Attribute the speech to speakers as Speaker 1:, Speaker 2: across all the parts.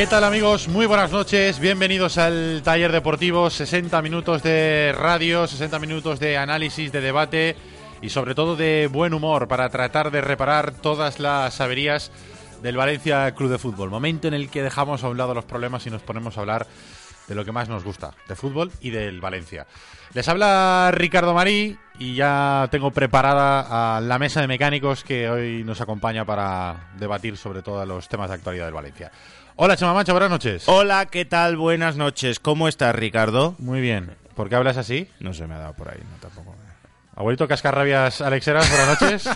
Speaker 1: ¿Qué tal amigos? Muy buenas noches, bienvenidos al taller deportivo, 60 minutos de radio, 60 minutos de análisis, de debate y sobre todo de buen humor para tratar de reparar todas las averías del Valencia Club de Fútbol. Momento en el que dejamos a un lado los problemas y nos ponemos a hablar de lo que más nos gusta, de fútbol y del Valencia. Les habla Ricardo Marí y ya tengo preparada a la mesa de mecánicos que hoy nos acompaña para debatir sobre todos los temas de actualidad del Valencia. Hola Chema Mancha, buenas noches.
Speaker 2: Hola, ¿qué tal? Buenas noches. ¿Cómo estás, Ricardo?
Speaker 1: Muy bien. ¿Por qué hablas así?
Speaker 2: No se me ha dado por ahí, no tampoco.
Speaker 1: Abuelito Cascarrabias Alexeras, buenas noches.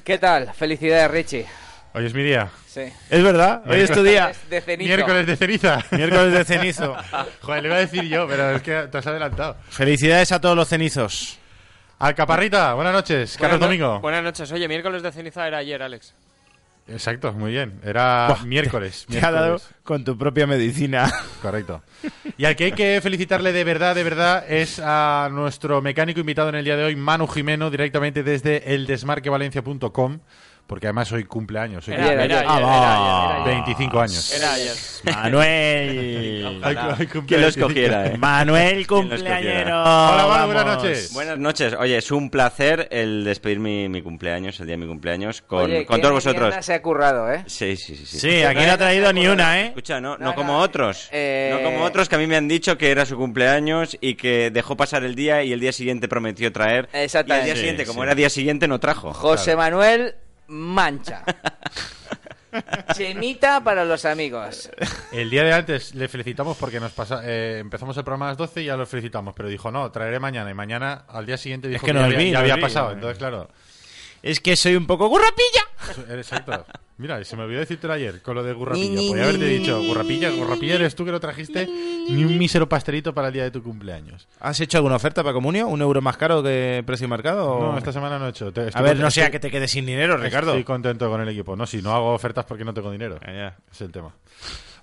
Speaker 3: ¿Qué tal? Felicidades, Richie.
Speaker 1: Hoy es mi día.
Speaker 3: Sí.
Speaker 2: Es verdad, hoy es tu día.
Speaker 3: De cenizo.
Speaker 1: Miércoles de ceniza.
Speaker 2: Miércoles de cenizo.
Speaker 1: Joder, le iba a decir yo, pero es que te has adelantado.
Speaker 2: Felicidades a todos los cenizos.
Speaker 1: Alcaparrita, buenas noches. Carlos
Speaker 4: no-
Speaker 1: Domingo.
Speaker 4: Buenas noches. Oye, miércoles de ceniza era ayer, Alex.
Speaker 1: Exacto, muy bien. Era
Speaker 2: Buah,
Speaker 1: miércoles.
Speaker 2: Te ha dado
Speaker 1: miércoles.
Speaker 2: con tu propia medicina.
Speaker 1: Correcto. Y al que hay que felicitarle de verdad, de verdad, es a nuestro mecánico invitado en el día de hoy, Manu Jimeno, directamente desde eldesmarquevalencia.com, porque además hoy cumpleaños. Hoy
Speaker 4: Era,
Speaker 1: cumple
Speaker 4: era ayer,
Speaker 2: Ah,
Speaker 4: era
Speaker 2: va.
Speaker 4: ayer, era ayer.
Speaker 1: 25 años.
Speaker 4: Era ayer.
Speaker 2: Manuel.
Speaker 1: Cumple
Speaker 5: ¿Quién lo
Speaker 1: 25.
Speaker 5: escogiera, eh?
Speaker 2: Manuel cumpleañero.
Speaker 1: Hola, buenas noches.
Speaker 5: Buenas noches. Oye, es un placer el despedir mi, mi cumpleaños, el día de mi cumpleaños, con,
Speaker 3: Oye,
Speaker 5: con todos vosotros.
Speaker 3: se ha currado, ¿eh?
Speaker 5: Sí, sí, sí. sí.
Speaker 2: Sí, aquí no ha traído ni una, ¿eh?
Speaker 5: Escucha, no,
Speaker 3: No,
Speaker 5: no como
Speaker 3: no,
Speaker 5: otros.
Speaker 3: eh,
Speaker 5: No como otros que a mí me han dicho que era su cumpleaños y que dejó pasar el día y el día siguiente prometió traer. Y
Speaker 3: Exactamente.
Speaker 5: el día
Speaker 3: Sí,
Speaker 5: siguiente, como
Speaker 2: sí.
Speaker 5: era día siguiente, no trajo.
Speaker 3: José Manuel Mancha. Chemita para los amigos.
Speaker 1: El día de antes le felicitamos porque nos pasa, eh, empezamos el programa a las 12 y ya lo felicitamos, pero dijo, no, traeré mañana. Y mañana, al día siguiente, dijo
Speaker 2: que
Speaker 1: que,
Speaker 2: nos
Speaker 1: ya, había-
Speaker 2: vi,
Speaker 1: ya
Speaker 2: nos
Speaker 1: había
Speaker 2: vi.
Speaker 1: pasado. Entonces, claro,
Speaker 2: Es que soy un poco gurrapilla.
Speaker 1: eso- exacto. Mira, se me olvidó decirte ayer con lo de Gurrapilla. Podría haberte dicho, Gurrapilla, Gurrapilla eres tú que no trajiste ni un mísero pastelito para el día de tu cumpleaños.
Speaker 2: ¿Has hecho alguna oferta para comunio? ¿Un euro más caro que precio mercado? o-
Speaker 1: No, esta semana no he hecho.
Speaker 2: A ver, no sea que te quedes sin dinero, Ricardo.
Speaker 1: Estoy contento con el equipo. No, si no hago ofertas porque no tengo dinero.
Speaker 2: Ya.
Speaker 1: Es el tema.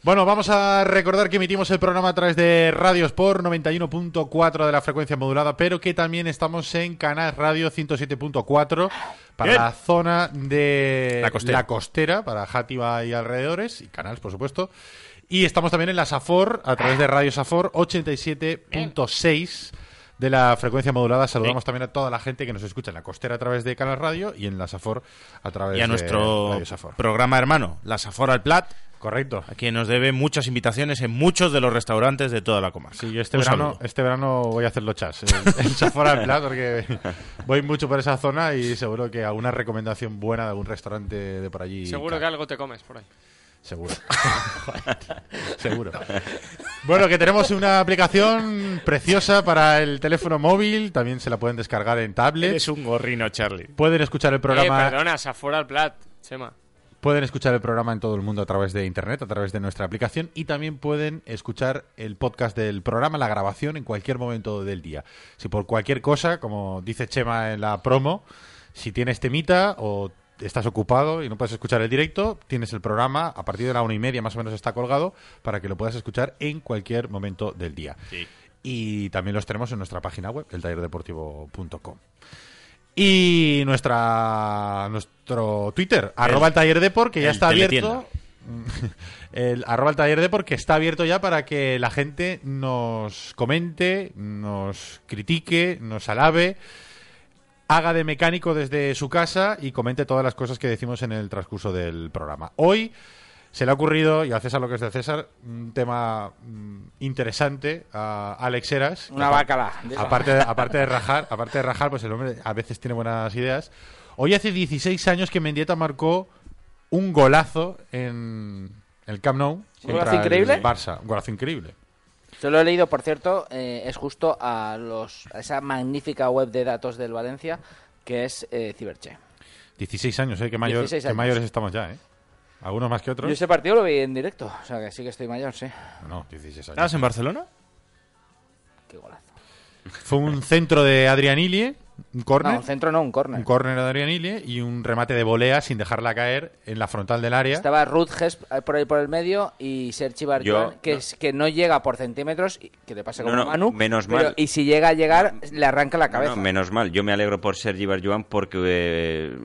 Speaker 1: Bueno, vamos a recordar que emitimos el programa a través de Radio Sport 91.4 de la frecuencia modulada, pero que también estamos en Canal Radio 107.4 para
Speaker 2: Bien.
Speaker 1: la zona de
Speaker 2: La costera.
Speaker 1: costera, para Játiva y alrededores, y canales, por supuesto. Y estamos también en la Safor, a través de Radio Safor 87.6 de la frecuencia modulada. Saludamos también a toda la gente que nos escucha en la costera a través de Canal Radio y en la Safor a través
Speaker 2: Y a
Speaker 1: de
Speaker 2: nuestro
Speaker 1: Radio Safor.
Speaker 2: programa hermano, la Safor al Plat,
Speaker 1: Correcto.
Speaker 2: a quien nos debe muchas invitaciones en muchos de los restaurantes de toda la comarca.
Speaker 1: Sí, yo este
Speaker 2: Un
Speaker 1: verano,
Speaker 2: saludo.
Speaker 1: este verano voy a hacer los chas. El, el Safor al Plat, porque voy mucho por esa zona y seguro que alguna recomendación buena de algún restaurante de por allí.
Speaker 4: Seguro que algo te comes por ahí.
Speaker 1: Seguro. Seguro. Bueno, que tenemos una aplicación preciosa para el teléfono móvil. También se la pueden descargar en tablet.
Speaker 2: Eres un gorrino, Charlie.
Speaker 1: Pueden escuchar el programa.
Speaker 4: Eh, perdona, Safor al Plat, Chema.
Speaker 1: Pueden escuchar el programa en todo el mundo a través de internet, a través de nuestra aplicación y también pueden escuchar el podcast del programa, la grabación en cualquier momento del día. Si por cualquier cosa, como dice Chema en la promo, si tienes temita o estás ocupado y no puedes escuchar el directo, tienes el programa a partir de la una y media más o menos está colgado para que lo puedas escuchar en cualquier momento del día. Y también los tenemos en nuestra página web, eltallerdeportivo.com. Y nuestra nuestro Twitter, arroba el taller deport, que ya está abierto. El arroba el taller deport, que está abierto ya para que la gente nos comente, nos critique, nos alabe, haga de mecánico desde su casa y comente todas las cosas que decimos en el transcurso del programa. Hoy se le ha ocurrido, y a César lo que es de César, un tema mm, interesante a Alex Heras.
Speaker 3: Una bacala.
Speaker 1: Aparte de, aparte de rajar, aparte de rajar, pues el hombre a veces tiene buenas ideas. Hoy hace 16 años que Mendieta marcó un golazo en el Camp Nou
Speaker 3: ¿Un golazo increíble?
Speaker 1: el Barça. Un golazo increíble.
Speaker 3: Se lo he leído, por cierto, eh, es justo a, los, a esa magnífica web de datos del Valencia, que es eh, Ciberche.
Speaker 1: 16 años, ¿eh? Qué, mayor,
Speaker 3: 16
Speaker 1: qué
Speaker 3: años.
Speaker 1: mayores estamos ya, ¿eh? Algunos más que otros.
Speaker 3: Yo ese partido lo vi en directo, o sea que sí que estoy mayor, sí.
Speaker 1: No, 16 años.
Speaker 2: ¿Estabas en Barcelona?
Speaker 3: Qué golazo.
Speaker 1: Fue un centro de Adrián Ilie, un
Speaker 3: No,
Speaker 1: córner.
Speaker 3: un centro no, un córner.
Speaker 1: un córner de Adrián Ilie y un remate de volea sin dejarla caer en la frontal del área.
Speaker 3: Estaba Ruth Hess eh, por ahí por el medio y Sergi Barjuan,
Speaker 5: Yo-
Speaker 3: que,
Speaker 5: no.
Speaker 3: es, que no llega por centímetros, y- que le pasa como
Speaker 5: No, no,
Speaker 3: Manu.
Speaker 5: menos
Speaker 3: pero-
Speaker 5: mal.
Speaker 3: Y si llega a llegar, le arranca la
Speaker 5: No,
Speaker 3: cabeza.
Speaker 5: no, menos mal. Yo me alegro por Sergi Barjuan porque eh,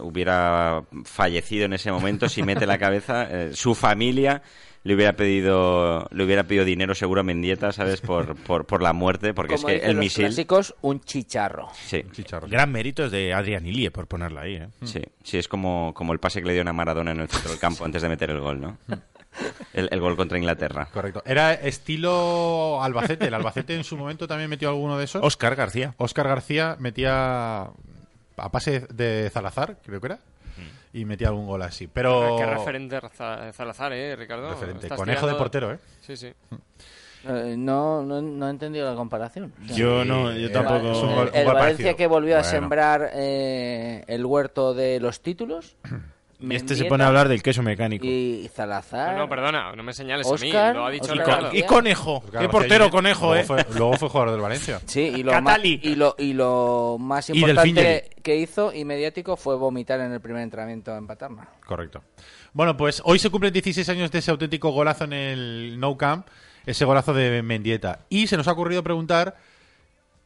Speaker 5: hubiera fallecido en ese momento si mete la cabeza. eh, su familia le hubiera pedido le hubiera pedido dinero seguro a Mendieta, ¿sabes? Por, por, por la muerte, porque
Speaker 3: Como
Speaker 5: es que
Speaker 3: dicen
Speaker 5: el
Speaker 3: los
Speaker 5: misil...
Speaker 3: clásicos, un chicharro.
Speaker 5: Sí,
Speaker 1: Chicharro.
Speaker 2: Gran mérito es de Adrián Ilie por ponerla ahí, ¿eh?
Speaker 5: sí, sí, es como, como el pase que le dio a Maradona en el centro del campo antes de meter el gol, ¿no? El, el gol contra Inglaterra.
Speaker 1: Correcto. Era estilo Albacete. El Albacete en su momento también metió alguno de esos.
Speaker 2: Oscar García.
Speaker 1: Oscar García metía a pase de Salazar, creo que era, y metía algún gol así. Pero
Speaker 4: Qué referente Za- Salazar, ¿eh, Ricardo?
Speaker 1: Referente.
Speaker 4: Estás
Speaker 1: Conejo de
Speaker 4: tirando-
Speaker 1: portero, ¿eh?
Speaker 4: Sí, sí.
Speaker 3: Eh, no, no, no he entendido la comparación. O sea,
Speaker 2: Yo no, yo tampoco.
Speaker 3: el, el
Speaker 1: gol
Speaker 3: Valencia que volvió a
Speaker 1: Bueno.
Speaker 3: sembrar eh, el huerto de los títulos.
Speaker 2: Y este se pone a hablar del queso mecánico. Y,
Speaker 3: Y Salazar.
Speaker 4: No, no, perdona, no me señales
Speaker 3: Oscar,
Speaker 4: a mí. Lo ha dicho
Speaker 3: Oscar
Speaker 4: Ricardo.
Speaker 3: García.
Speaker 2: Conejo.
Speaker 1: Oscar
Speaker 2: Qué portero. Conejo,
Speaker 1: luego
Speaker 2: ¿eh?
Speaker 1: Fue, luego fue jugador del Valencia.
Speaker 3: Sí, y lo, más, y, lo, y lo más
Speaker 1: Y
Speaker 3: importante que hizo y mediático fue vomitar en el primer entrenamiento en Paterna.
Speaker 1: Correcto. Bueno, pues hoy se cumplen 16 años de ese auténtico golazo en el No Camp, ese golazo de Mendieta. Y se nos ha ocurrido preguntar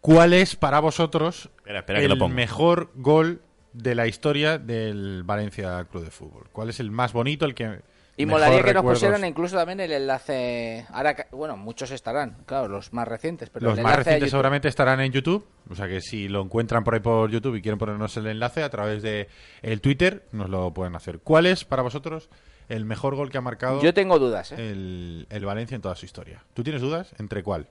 Speaker 1: cuál es para vosotros
Speaker 2: Espera, espera que lo
Speaker 1: el mejor gol de la historia del Valencia Club de Fútbol. ¿Cuál es el más bonito, el que
Speaker 3: Y molaría que nos pusieran incluso también el enlace. Ahora, bueno, muchos estarán, claro, los más recientes, pero
Speaker 1: Los
Speaker 3: el
Speaker 1: más recientes seguramente estarán en YouTube, o sea que si lo encuentran por ahí por YouTube y quieren ponernos el enlace a través de el Twitter, nos lo pueden hacer. ¿Cuál es para vosotros el mejor gol que ha marcado
Speaker 3: Yo tengo dudas, ¿eh?
Speaker 1: el, el Valencia en toda su historia? ¿Tú tienes dudas? ¿Entre cuál?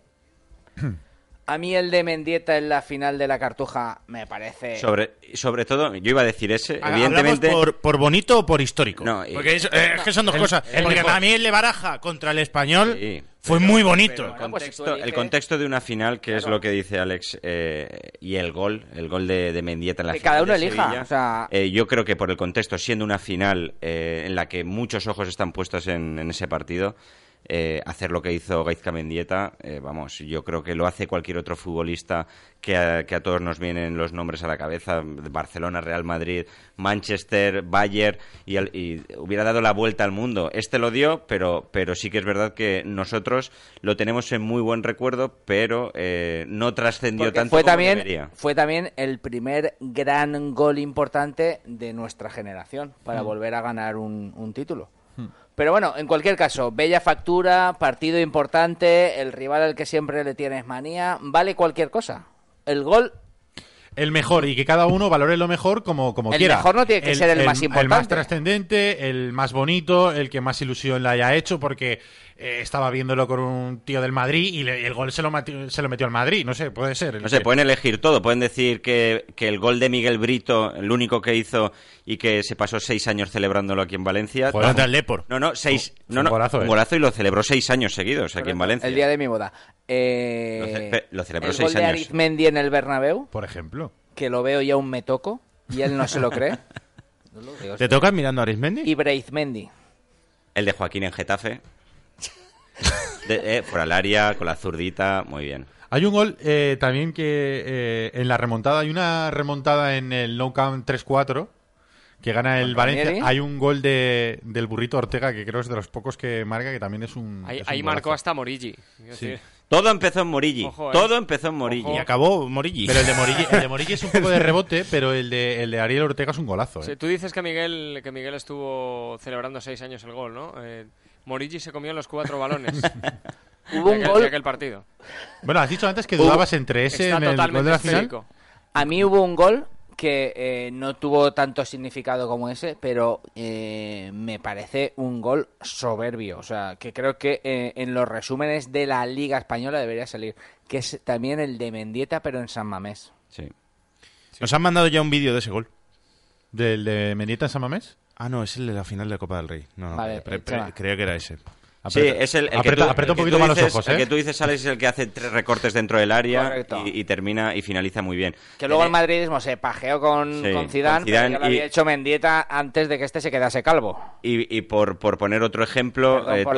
Speaker 3: A mí el de Mendieta en la final de la Cartuja me parece.
Speaker 5: Sobre, sobre todo, yo iba a decir ese,
Speaker 2: ¿Hablamos
Speaker 5: evidentemente...
Speaker 2: por, por bonito o por histórico?
Speaker 5: No, y-
Speaker 2: Porque es, eh, es que son dos cosas.
Speaker 1: el
Speaker 2: Porque para mí el de Baraja contra el español
Speaker 5: Sí,
Speaker 2: fue muy bonito.
Speaker 3: pero-
Speaker 5: El
Speaker 3: pues
Speaker 5: el contexto de una final, que es lo que dice Alex, eh, y el gol, el gol de, de Mendieta en la
Speaker 3: Que
Speaker 5: final
Speaker 3: cada uno
Speaker 5: de
Speaker 3: elija,
Speaker 5: Sevilla,
Speaker 3: o sea-
Speaker 5: eh, yo creo que por el contexto, siendo una final eh, en la que muchos ojos están puestos en, en ese partido, eh, hacer lo que hizo Gaizka Mendieta, eh, vamos, yo creo que lo hace cualquier otro futbolista que a, que a todos nos vienen los nombres a la cabeza, Barcelona, Real Madrid, Manchester, Bayern, y, y hubiera dado la vuelta al mundo. Este lo dio, pero, pero sí que es verdad que nosotros lo tenemos en muy buen recuerdo, pero eh, no trascendió tanto
Speaker 3: fue
Speaker 5: como
Speaker 3: también,
Speaker 5: debería.
Speaker 3: fue también el primer gran gol importante de nuestra generación
Speaker 5: Mm.
Speaker 3: para volver a ganar un, un título. Pero bueno, en cualquier caso, bella factura, partido importante, el rival al que siempre le tienes manía, vale cualquier cosa. El gol
Speaker 1: El mejor y que cada uno valore lo mejor como, como
Speaker 3: El
Speaker 1: quiera.
Speaker 3: mejor no tiene que ser el más
Speaker 1: El más
Speaker 3: importante.
Speaker 1: trascendente, el más bonito, el que más ilusión le haya hecho porque eh, estaba viéndolo con un tío del Madrid y le- el gol se lo, metió, se lo metió al Madrid. No sé, puede ser. el
Speaker 5: No sé,
Speaker 1: que-
Speaker 5: pueden elegir todo. Pueden decir que, que el gol de Miguel Brito, el único que hizo y que se pasó seis años celebrándolo aquí en Valencia.
Speaker 2: Contra el Depor.
Speaker 5: No, no, seis.
Speaker 1: Fue
Speaker 5: No,
Speaker 1: un
Speaker 5: no,
Speaker 1: golazo,
Speaker 5: un
Speaker 1: ¿eh?
Speaker 5: golazo y lo celebró seis años seguidos aquí en Valencia.
Speaker 3: el día de mi boda. Eh,
Speaker 5: Lo ce- lo celebró
Speaker 3: el
Speaker 5: seis
Speaker 3: gol de
Speaker 5: años.
Speaker 3: Arizmendi en el Bernabéu,
Speaker 1: Por ejemplo.
Speaker 3: que lo veo ya un me toco y él no se lo cree. Digo,
Speaker 2: ¿Te toca mirando a Arismendi?
Speaker 3: Y Braithmendi.
Speaker 5: El de Joaquín en Getafe. De, eh, fuera al área, con la zurdita, muy bien.
Speaker 1: Hay un gol eh, también que eh, en la remontada, hay una remontada en el No Camp 3-4 que gana el Valencia. Hay un gol de, del burrito Ortega que creo es de los pocos que marca, que también es un.
Speaker 4: Ahí,
Speaker 1: es un
Speaker 4: ahí marcó hasta Morigi.
Speaker 1: Sí.
Speaker 5: Todo empezó en Morigi.
Speaker 4: Ojo, eh.
Speaker 5: Todo empezó en Morigi.
Speaker 4: Ojo.
Speaker 2: Y acabó Morilli.
Speaker 1: Pero el de Morigi, el de Morigi es un poco de rebote, pero el de, el de Ariel Ortega es un golazo.
Speaker 4: sí,
Speaker 1: ¿eh?
Speaker 4: tú dices que Miguel, que Miguel estuvo celebrando seis años el gol, ¿no? Eh, Morigi se comió los cuatro balones
Speaker 3: Hubo
Speaker 4: de,
Speaker 3: un
Speaker 4: aquel,
Speaker 3: gol
Speaker 4: aquel partido.
Speaker 1: Bueno, has dicho antes que dudabas entre ese
Speaker 4: Está
Speaker 1: en el gol
Speaker 4: totalmente
Speaker 1: de la final.
Speaker 3: A mí hubo un gol que eh, no tuvo tanto significado como ese, pero eh, me parece un gol soberbio. O sea, que creo que eh, en los resúmenes de la Liga Española debería salir. Que es también el de Mendieta, pero en San Mamés.
Speaker 5: Sí.
Speaker 2: Nos han mandado ya un vídeo de ese gol.
Speaker 1: ¿Del de Mendieta en San Mamés?
Speaker 2: Ah, no, es el de la final de Copa del Rey. No, no,
Speaker 3: Vale,
Speaker 2: pre- pre-
Speaker 3: Chema.
Speaker 2: creía que era ese.
Speaker 5: Sí, es el, el que tú-
Speaker 1: un
Speaker 5: que
Speaker 1: poquito más los
Speaker 5: dices-
Speaker 1: ojos,
Speaker 5: El
Speaker 1: ¿eh?
Speaker 5: que tú dices, Alex, es el que hace tres recortes dentro del área y, y termina y finaliza muy bien.
Speaker 3: Que luego el
Speaker 5: Tiene-
Speaker 3: madridismo se pajeó con,
Speaker 5: Sí,
Speaker 3: con Zidane,
Speaker 5: con Zidane
Speaker 3: pero ya lo
Speaker 5: y-
Speaker 3: había hecho Mendieta antes de que este se quedase calvo.
Speaker 5: Y, y por, por poner otro ejemplo,
Speaker 3: Perdón
Speaker 5: eh,
Speaker 3: por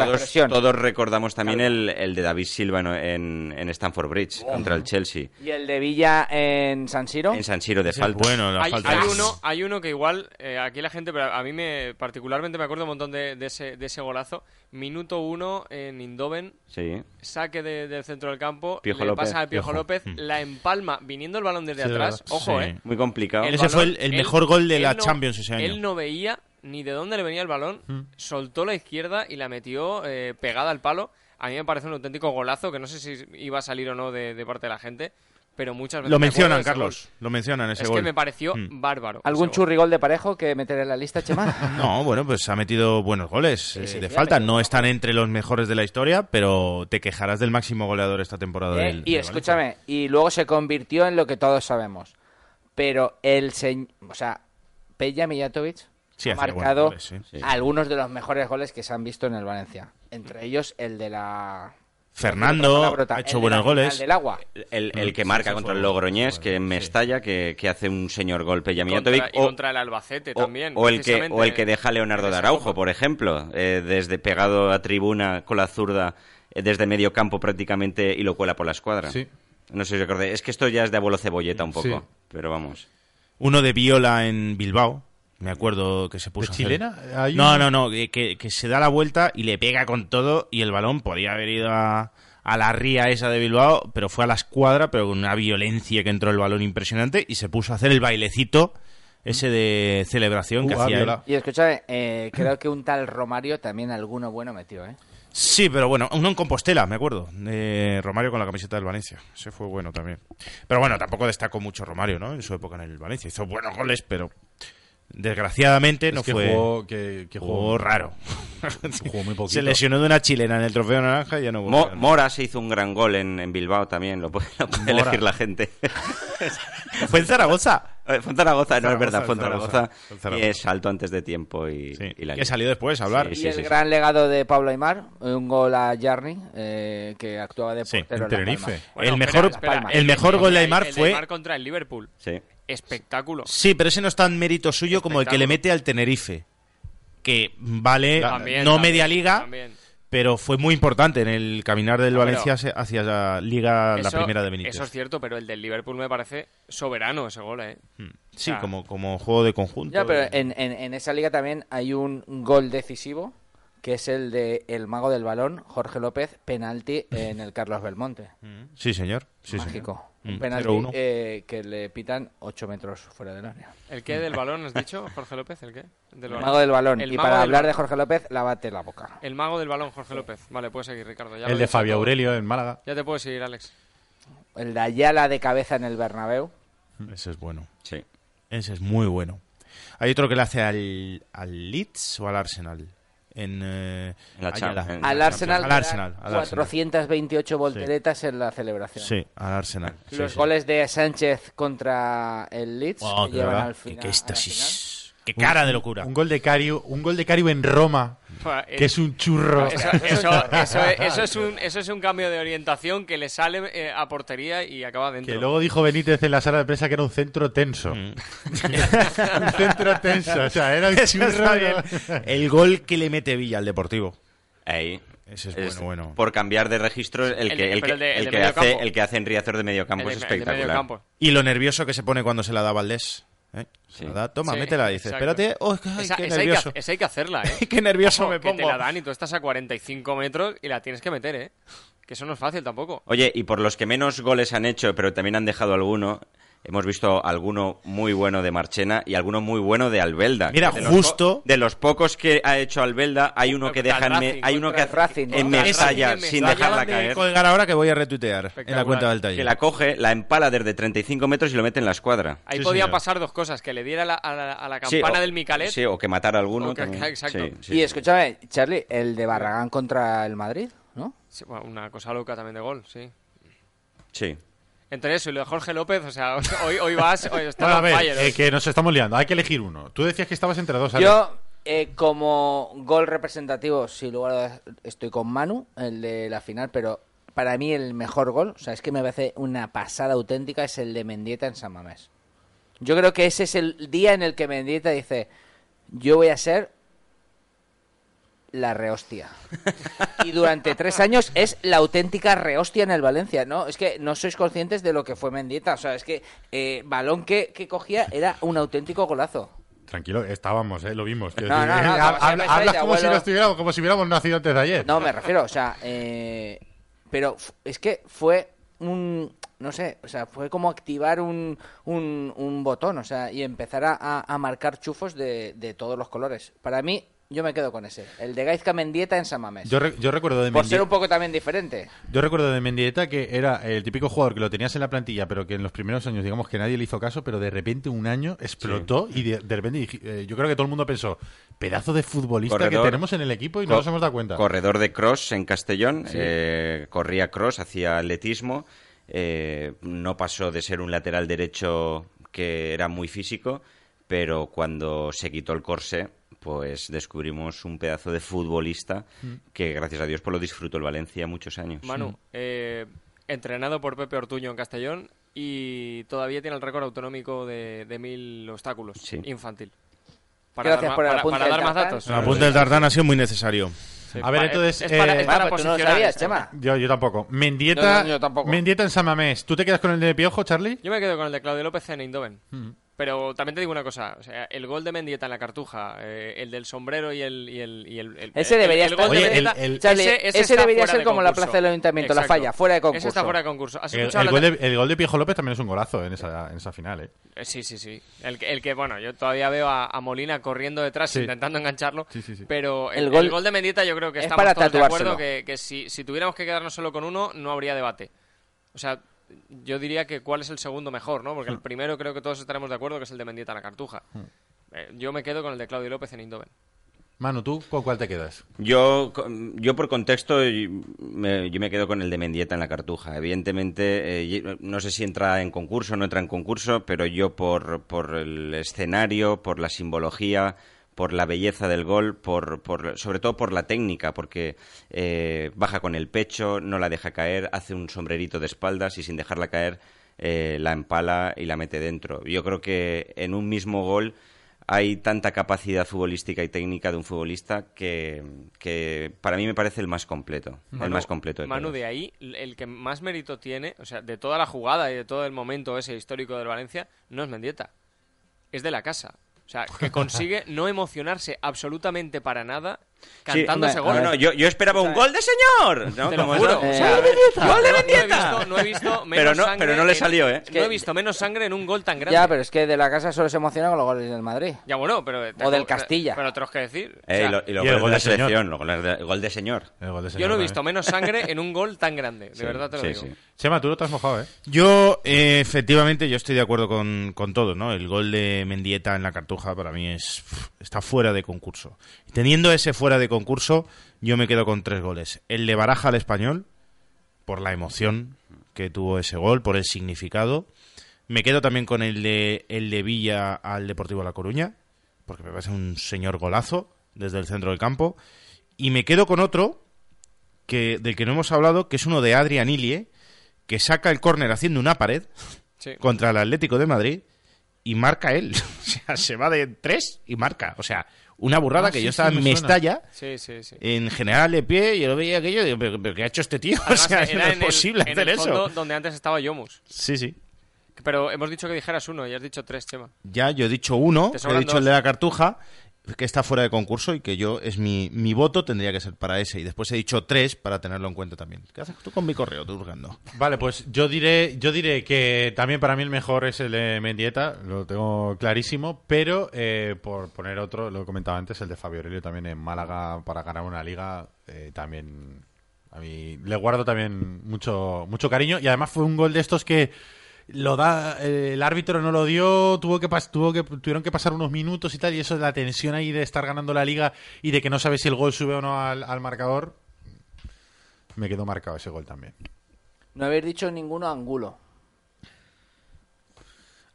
Speaker 5: todos, recordamos también el, el de David Silva en, en, Stamford Bridge contra el Chelsea.
Speaker 3: Y el de Villa en San Siro.
Speaker 5: En San Siro de falta.
Speaker 2: bueno, la
Speaker 4: Hay,
Speaker 2: falta.
Speaker 4: hay uno, hay uno que igual, eh, aquí la gente, pero a mí me particularmente me acuerdo un montón de, de ese, de ese golazo. Minuto uno en Indoven,
Speaker 5: Sí.
Speaker 4: saque de- del centro del campo,
Speaker 5: Piojo
Speaker 4: le
Speaker 5: López.
Speaker 4: pasa a Piojo
Speaker 2: Piojo.
Speaker 4: López,
Speaker 2: Mm.
Speaker 4: la empalma viniendo el balón desde
Speaker 1: Sí,
Speaker 4: atrás. Ojo,
Speaker 2: Sí.
Speaker 4: eh.
Speaker 5: Muy complicado.
Speaker 4: El
Speaker 2: Ese fue el- el
Speaker 4: él-
Speaker 2: mejor gol de la
Speaker 4: no-
Speaker 2: Champions ese año.
Speaker 4: Él no veía ni de dónde le venía el balón,
Speaker 1: Mm.
Speaker 4: soltó la izquierda y la metió eh, pegada al palo. A mí me parece un auténtico golazo, que no sé si iba a salir o no de, de parte de la gente, pero muchas veces...
Speaker 2: Lo mencionan, Carlos. Lo mencionan
Speaker 4: gol.
Speaker 2: ese
Speaker 4: Es
Speaker 2: gol.
Speaker 4: que me pareció
Speaker 2: Mm.
Speaker 4: bárbaro.
Speaker 3: ¿Algún churrigol de parejo que meter en la lista, Chema?
Speaker 2: No, bueno, pues ha metido buenos goles eh,
Speaker 3: sí,
Speaker 2: de
Speaker 3: sí,
Speaker 2: falta. No están entre los mejores de la historia, pero te quejarás del máximo goleador esta temporada.
Speaker 3: Eh,
Speaker 2: del-
Speaker 3: y escúchame, y luego se convirtió en lo que todos sabemos. Pero el señor, o sea, Peja Mijatovic
Speaker 2: Sí,
Speaker 3: ha marcado
Speaker 2: goles, sí.
Speaker 5: Sí.
Speaker 3: algunos de los mejores goles que se han visto en el Valencia. Entre ellos el de la...
Speaker 2: Fernando ha
Speaker 3: el
Speaker 2: hecho
Speaker 3: de
Speaker 2: buenos goles.
Speaker 3: del agua.
Speaker 5: El, el que
Speaker 2: Sí,
Speaker 5: marca contra
Speaker 2: fue-
Speaker 5: el Logroñés, que en
Speaker 2: sí.
Speaker 5: Mestalla, que, que hace un señor golpe
Speaker 4: Y y
Speaker 5: o,
Speaker 4: contra el Albacete
Speaker 5: o-
Speaker 4: también.
Speaker 5: o el que, o el que deja a Leonardo de Araujo, por ejemplo, eh, desde pegado a tribuna con la zurda, eh, desde medio campo prácticamente, y lo cuela por la escuadra.
Speaker 1: Sí.
Speaker 5: No sé si os acordáis. Es que esto ya es de abuelo cebolleta un poco,
Speaker 1: Sí.
Speaker 5: pero vamos.
Speaker 2: Uno de Viola en Bilbao. Me acuerdo que se
Speaker 1: ¿De
Speaker 2: puso. a hacer-
Speaker 1: chilena? Hay
Speaker 2: No,
Speaker 1: un-
Speaker 2: no, no. Que, que- que se da la vuelta y le pega con todo. Y el balón podía haber ido a, a la ría esa de Bilbao, pero fue a la escuadra, pero con una violencia que entró el balón impresionante. Y se puso a hacer el bailecito ese de celebración que
Speaker 1: Uh, ah,
Speaker 2: hacía.
Speaker 1: Viola.
Speaker 3: Y escúchame, eh, creo que un tal Romario también alguno bueno metió, ¿eh?
Speaker 2: Sí, pero bueno, uno en Compostela, me acuerdo. De Romario con la camiseta del Valencia. Ese fue bueno también. Pero bueno, tampoco destacó mucho Romario, ¿no? En su época en el Valencia. Hizo buenos goles, pero desgraciadamente
Speaker 1: Es
Speaker 2: no
Speaker 1: que
Speaker 2: fue.
Speaker 1: jugó, que, que
Speaker 2: jugó
Speaker 1: jugó
Speaker 2: raro.
Speaker 1: Jugó muy poquito.
Speaker 2: Se lesionó de una chilena en el trofeo naranja y ya no
Speaker 5: Mo-
Speaker 2: volvió.
Speaker 5: Mora se hizo un gran gol en, en Bilbao también, lo puede, lo puede elegir la gente.
Speaker 2: Fue en Zaragoza.
Speaker 5: Eh, Zaragoza, no es verdad,
Speaker 2: Zaragoza.
Speaker 5: Y es salto antes de tiempo y,
Speaker 2: Sí,
Speaker 5: y la
Speaker 2: que
Speaker 5: liga.
Speaker 2: salió después a hablar.
Speaker 5: Sí,
Speaker 3: y
Speaker 5: sí,
Speaker 3: el
Speaker 5: sí.
Speaker 3: gran legado de Pablo Aymar, un gol a Jarni, eh, que actuaba de
Speaker 2: Sí,
Speaker 3: portero
Speaker 1: en
Speaker 3: La
Speaker 1: Tenerife.
Speaker 3: Palma.
Speaker 4: Bueno,
Speaker 2: el
Speaker 4: espera,
Speaker 2: mejor,
Speaker 4: espera,
Speaker 2: el mejor gol de Aymar
Speaker 4: el
Speaker 2: fue.
Speaker 4: Aymar contra el Liverpool.
Speaker 5: Sí.
Speaker 4: Espectáculo.
Speaker 2: Sí, pero ese no es tan mérito suyo como el que le mete al Tenerife. Que vale,
Speaker 4: También,
Speaker 2: no
Speaker 4: también,
Speaker 2: media liga,
Speaker 4: también.
Speaker 2: Pero fue muy importante en el caminar del
Speaker 4: No, pero-
Speaker 2: Valencia hacia la liga, la
Speaker 4: Eso-
Speaker 2: primera de Benítez.
Speaker 4: Eso es cierto, pero el del Liverpool me parece soberano ese gol, ¿eh?
Speaker 2: Sí,
Speaker 4: o sea,
Speaker 2: como, como juego de conjunto.
Speaker 3: Ya, pero en, en- en esa liga también hay un gol decisivo, que es el de el mago del balón, Jorge López, penalti en el Carlos Belmonte.
Speaker 2: Sí, señor. Sí, señor. Mm,
Speaker 3: Un penalti
Speaker 2: 0-1.
Speaker 3: eh, que le pitan 8 metros fuera del área.
Speaker 4: ¿El qué del balón has dicho, Jorge López? ¿El qué? Del
Speaker 3: El
Speaker 4: balón.
Speaker 3: mago del balón.
Speaker 4: El
Speaker 3: y para hablar de. Jorge López, lávate la boca.
Speaker 4: El mago del balón, Jorge López. Vale, puedes seguir, Ricardo. Ya
Speaker 1: El de Fabio
Speaker 4: todo.
Speaker 1: Aurelio en Málaga.
Speaker 4: Ya te puedes seguir, Alex.
Speaker 3: El de Ayala de cabeza en el Bernabéu.
Speaker 2: Ese es bueno.
Speaker 5: Sí.
Speaker 2: Ese es muy bueno. Hay otro que le hace al, al Leeds o al Arsenal. En, eh,
Speaker 5: En la
Speaker 2: Ayala.
Speaker 5: en-
Speaker 3: Al
Speaker 5: la
Speaker 3: Arsenal,
Speaker 2: Al Arsenal, al Arsenal.
Speaker 3: 428 volteretas en la celebración.
Speaker 2: Sí, al Arsenal. Sí,
Speaker 3: Los
Speaker 2: sí.
Speaker 3: goles de Sánchez contra el Leeds
Speaker 2: Oh,
Speaker 3: que llevan
Speaker 2: verdad.
Speaker 3: al final.
Speaker 2: qué éxtasis. Qué cara
Speaker 1: Un-
Speaker 2: de locura.
Speaker 1: Un gol de Cariu, un gol de Cariu en Roma,
Speaker 4: Pues,
Speaker 1: que es un churro.
Speaker 4: Eso, eso- eso es, eso es un, eso es un cambio de orientación que le sale eh, a portería y acaba dentro.
Speaker 1: Que luego dijo Benítez en la sala de prensa que era un centro tenso.
Speaker 2: Mm.
Speaker 1: un centro tenso, o sea, era un churro.
Speaker 2: El gol que le mete Villa al Deportivo.
Speaker 5: Ahí.
Speaker 2: Ese es bueno, bueno.
Speaker 5: Por cambiar de registro, el que, el que,
Speaker 4: el de- el
Speaker 5: el
Speaker 4: de
Speaker 5: que
Speaker 4: medio
Speaker 5: hace,
Speaker 4: campo.
Speaker 5: el que hace en Riazor de medio campo
Speaker 4: El
Speaker 5: es espectacular.
Speaker 4: campo.
Speaker 2: Y lo nervioso que se pone cuando se la da Valdés. ¿eh?
Speaker 5: Sí.
Speaker 2: da, toma,
Speaker 4: Sí,
Speaker 2: métela. Dice,
Speaker 4: exacto.
Speaker 2: espérate. Oh, ay,
Speaker 4: esa,
Speaker 2: qué
Speaker 4: esa hay que,
Speaker 2: nervioso.
Speaker 4: esa hay que hacerla, ¿eh?
Speaker 2: qué nervioso
Speaker 4: Ojo,
Speaker 2: me
Speaker 4: que
Speaker 2: pongo.
Speaker 4: te la dan y tú estás a 45 metros y la tienes que meter, ¿eh? Que eso no es fácil tampoco.
Speaker 5: Oye, y por los que menos goles han hecho, pero también han dejado alguno, hemos visto alguno muy bueno de Marchena y alguno muy bueno de Albelda.
Speaker 2: Mira,
Speaker 5: de
Speaker 2: justo-
Speaker 5: de los pocos que ha hecho Albelda, hay uno que deja en hay uno que hace
Speaker 3: ¿no?
Speaker 5: en
Speaker 4: Racing,
Speaker 5: sin
Speaker 4: me
Speaker 5: dejarla caer.
Speaker 2: colgar ahora que voy a retuitear en la cuenta del taller.
Speaker 5: Que la coge, la empala desde 35 metros y lo mete en la escuadra.
Speaker 4: Ahí
Speaker 1: Sí, señor.
Speaker 4: pasar dos cosas, que le diera la- a, la, a la
Speaker 5: Sí,
Speaker 4: campana
Speaker 5: o-
Speaker 4: del Micalet
Speaker 5: Sí, o que matara a alguno.
Speaker 4: Que- exacto.
Speaker 5: Sí, sí.
Speaker 3: Y escúchame, Charlie, el de Barragán contra el Madrid, ¿no?
Speaker 4: Sí, bueno, una cosa loca también de gol, sí.
Speaker 5: Sí.
Speaker 4: Entre eso y lo de Jorge López, o sea, hoy, hoy vas, hoy está
Speaker 1: Bueno, a ver, eh, que nos estamos liando. Hay que elegir uno. Tú decías que estabas entre dos. Ale.
Speaker 3: Yo, eh, como gol representativo, sin lugar estoy con Manu, el de la final, pero para mí el mejor gol, o sea, es que me parece una pasada auténtica, es el de Mendieta en San Mamés. Yo creo que ese es el día en el que Mendieta dice, yo voy a ser la rehostia. Y durante tres años es la auténtica rehostia en el Valencia, ¿no? Es que no sois conscientes de lo que fue Mendieta. O sea, es que eh, balón que, que cogía era un auténtico golazo.
Speaker 1: Tranquilo, estábamos, ¿eh? lo vimos.
Speaker 3: No, no, no, como
Speaker 1: hablas como si, no estuviéramos, como si hubiéramos nacido antes de ayer.
Speaker 3: No, me refiero, o sea, eh, pero es que fue un, no sé, o sea, fue como activar un, un, un botón, o sea, y empezar a, a- a marcar chufos de, de todos los colores. Para mí, yo me quedo con ese, el de Gaizka Mendieta en San Mamés.
Speaker 1: Yo, re- yo recuerdo de
Speaker 3: por ser
Speaker 1: Mendieta.
Speaker 3: un poco también diferente.
Speaker 1: Yo recuerdo de Mendieta que era el típico jugador que lo tenías en la plantilla, pero que en los primeros años, digamos que nadie le hizo caso, pero de repente un año explotó y de, de repente eh, yo creo que todo el mundo pensó, pedazo de futbolista que tenemos en el equipo y no nos hemos dado cuenta.
Speaker 5: Corredor de cross en Castellón, eh, corría cross, hacía atletismo, eh, no pasó de ser un lateral derecho que era muy físico, pero cuando se quitó el corsé, pues descubrimos un pedazo de futbolista
Speaker 1: Mm.
Speaker 5: que gracias a Dios pues lo disfrutó el Valencia muchos años.
Speaker 4: Manu, eh, entrenado por Pepe Ortuño en Castellón y todavía tiene el récord autonómico de, de mil obstáculos
Speaker 5: Sí.
Speaker 4: infantil.
Speaker 3: Gracias
Speaker 4: dar,
Speaker 3: por el
Speaker 4: para,
Speaker 3: apunte
Speaker 4: para dar más datos.
Speaker 2: El apunte del Tartán ha sido muy necesario.
Speaker 4: Sí,
Speaker 1: A ver, entonces,
Speaker 4: Es para,
Speaker 1: eh,
Speaker 4: es para
Speaker 3: Ah, pues tú no lo
Speaker 4: posicionar
Speaker 3: sabías,
Speaker 4: esto.
Speaker 3: Chema.
Speaker 1: Yo, yo tampoco. Mendieta,
Speaker 3: Yo- yo tampoco.
Speaker 1: Mendieta en San Mamés. ¿Tú te quedas con el de Piojo, Charlie?
Speaker 4: Yo me quedo con el de Claudio López en Eindhoven.
Speaker 1: Mm.
Speaker 4: Pero también te digo una cosa, o sea, el gol de Mendieta en la cartuja, eh, el del sombrero y el... Y el, y el- el-
Speaker 3: Ese debería
Speaker 4: el
Speaker 3: estar-
Speaker 4: de
Speaker 1: Oye, el-
Speaker 4: Mendieta,
Speaker 1: el-
Speaker 3: Charlie, ese debería ser
Speaker 4: de
Speaker 3: como la
Speaker 4: concurso.
Speaker 3: plaza del Ayuntamiento, la falla, fuera de
Speaker 4: Ese está
Speaker 3: concurso.
Speaker 4: fuera de concurso. ¿Has
Speaker 1: El, gol de, el gol de Piojo López también es un golazo en esa, en esa final, ¿eh?
Speaker 4: Eh, Sí, sí, sí. El, que- el que, bueno, yo todavía veo a, a Molina corriendo detrás
Speaker 1: Sí.
Speaker 4: intentando engancharlo.
Speaker 1: Sí, sí, sí.
Speaker 4: Pero el,
Speaker 3: El gol-
Speaker 4: el gol de Mendieta yo creo que
Speaker 3: es
Speaker 4: estamos
Speaker 3: para
Speaker 4: todos de acuerdo que, que si, si tuviéramos que quedarnos solo con uno, no habría debate. O sea, yo diría que cuál es el segundo mejor, ¿no? Porque el primero creo que todos estaremos de acuerdo que es el de Mendieta en la cartuja. Eh, yo me quedo con el de Claudio López en Eindhoven.
Speaker 1: Manu, ¿tú con cuál te quedas?
Speaker 5: Yo, yo por contexto, me, yo me quedo con el de Mendieta en la cartuja. Evidentemente, eh, no sé si entra en concurso o no entra en concurso, pero yo por, por el escenario, por la simbología, por la belleza del gol, por, por- sobre todo por la técnica, porque eh, baja con el pecho, no la deja caer, hace un sombrerito de espaldas y sin dejarla caer eh, la empala y la mete dentro. Yo creo que en un mismo gol hay tanta capacidad futbolística y técnica de un futbolista que, que para mí me parece el más completo. el
Speaker 4: Manu-
Speaker 5: más completo de
Speaker 4: Manu,
Speaker 5: todos.
Speaker 4: de ahí, el que más mérito tiene, o sea, de toda la jugada y de todo el momento ese histórico del Valencia, no es Mendieta. Es de la casa. O sea, que consigue no emocionarse absolutamente para nada cantando
Speaker 3: hombre,
Speaker 4: ese gol.
Speaker 5: No, no, yo, yo esperaba un gol de señor. ¿no?
Speaker 4: Te lo
Speaker 5: Como
Speaker 4: juro. o
Speaker 3: Eh,
Speaker 4: sea,
Speaker 3: ¡Gol de
Speaker 4: yo
Speaker 5: ¡Gol de
Speaker 4: no he
Speaker 5: Mendieta!
Speaker 4: visto- No he visto menos
Speaker 5: Pero no-
Speaker 4: sangre
Speaker 5: pero no le
Speaker 4: en-
Speaker 5: salió, ¿eh?
Speaker 4: No he visto menos sangre en un gol tan grande.
Speaker 3: Ya, pero es que de la casa solo se emociona con los goles del Madrid.
Speaker 4: Ya, bueno, pero...
Speaker 3: O del Castilla.
Speaker 4: Pero tenemos que decir... o
Speaker 5: Eh,
Speaker 4: sea,
Speaker 5: y lo- y los
Speaker 1: y el gol
Speaker 5: de selección, el gol de señor.
Speaker 1: El gol de
Speaker 4: yo
Speaker 1: señor
Speaker 4: no he
Speaker 1: también.
Speaker 4: visto menos sangre en un gol tan grande. De
Speaker 5: Sí,
Speaker 4: verdad te lo
Speaker 5: sí,
Speaker 4: digo.
Speaker 5: sí.
Speaker 1: Chema, tú no te has mojado, ¿eh?
Speaker 2: Yo, eh, efectivamente, yo estoy de acuerdo con, con todo, ¿no? El gol de Mendieta en la Cartuja para mí es está fuera de concurso. Teniendo ese fuera de concurso, yo me quedo con tres goles. El de Baraja al Español, por la emoción que tuvo ese gol, por el significado. Me quedo también con el de, el de Villa al Deportivo La Coruña, porque me parece un señor golazo desde el centro del campo. Y me quedo con otro que, del que no hemos hablado, que es uno de Adrian Ilie, que saca el córner haciendo una pared
Speaker 4: Sí.
Speaker 2: contra el Atlético de Madrid y marca él. O sea, se va de tres y marca. O sea, una burrada
Speaker 1: Ah,
Speaker 2: que
Speaker 1: sí,
Speaker 2: yo estaba
Speaker 1: me
Speaker 2: en
Speaker 1: suena.
Speaker 2: Mestalla,
Speaker 4: Sí, sí, sí.
Speaker 2: en general de pie, y yo lo veía aquello y digo, ¿pero, pero qué ha hecho este tío?
Speaker 4: Además,
Speaker 2: o sea, no es
Speaker 4: el-
Speaker 2: posible
Speaker 4: en
Speaker 2: hacer
Speaker 4: el fondo
Speaker 2: eso.
Speaker 4: donde antes estaba Yomus.
Speaker 2: Sí, sí.
Speaker 4: Pero hemos dicho que dijeras uno y has dicho tres, Chema.
Speaker 2: Ya, yo he dicho uno, he dicho el de la cartuja, que está fuera de concurso y que yo, es mi, mi voto tendría que ser para ese. Y después he dicho tres para tenerlo en cuenta también. ¿Qué haces tú con mi correo, tú buscando?
Speaker 1: Vale, pues yo diré, yo diré que también para mí el mejor es el de Mendieta, lo tengo clarísimo, pero eh, por poner otro, lo he comentado antes, el de Fabio Aurelio también en Málaga para ganar una liga, eh, también a mí le guardo también mucho, mucho cariño y además fue un gol de estos que lo da eh, el árbitro no lo dio tuvo que tuvo que tuvieron que pasar unos minutos y tal y eso la tensión ahí de estar ganando la liga y de que no sabes si el gol sube o no al, al marcador me quedó marcado ese gol también
Speaker 3: No habéis dicho ninguno Angulo.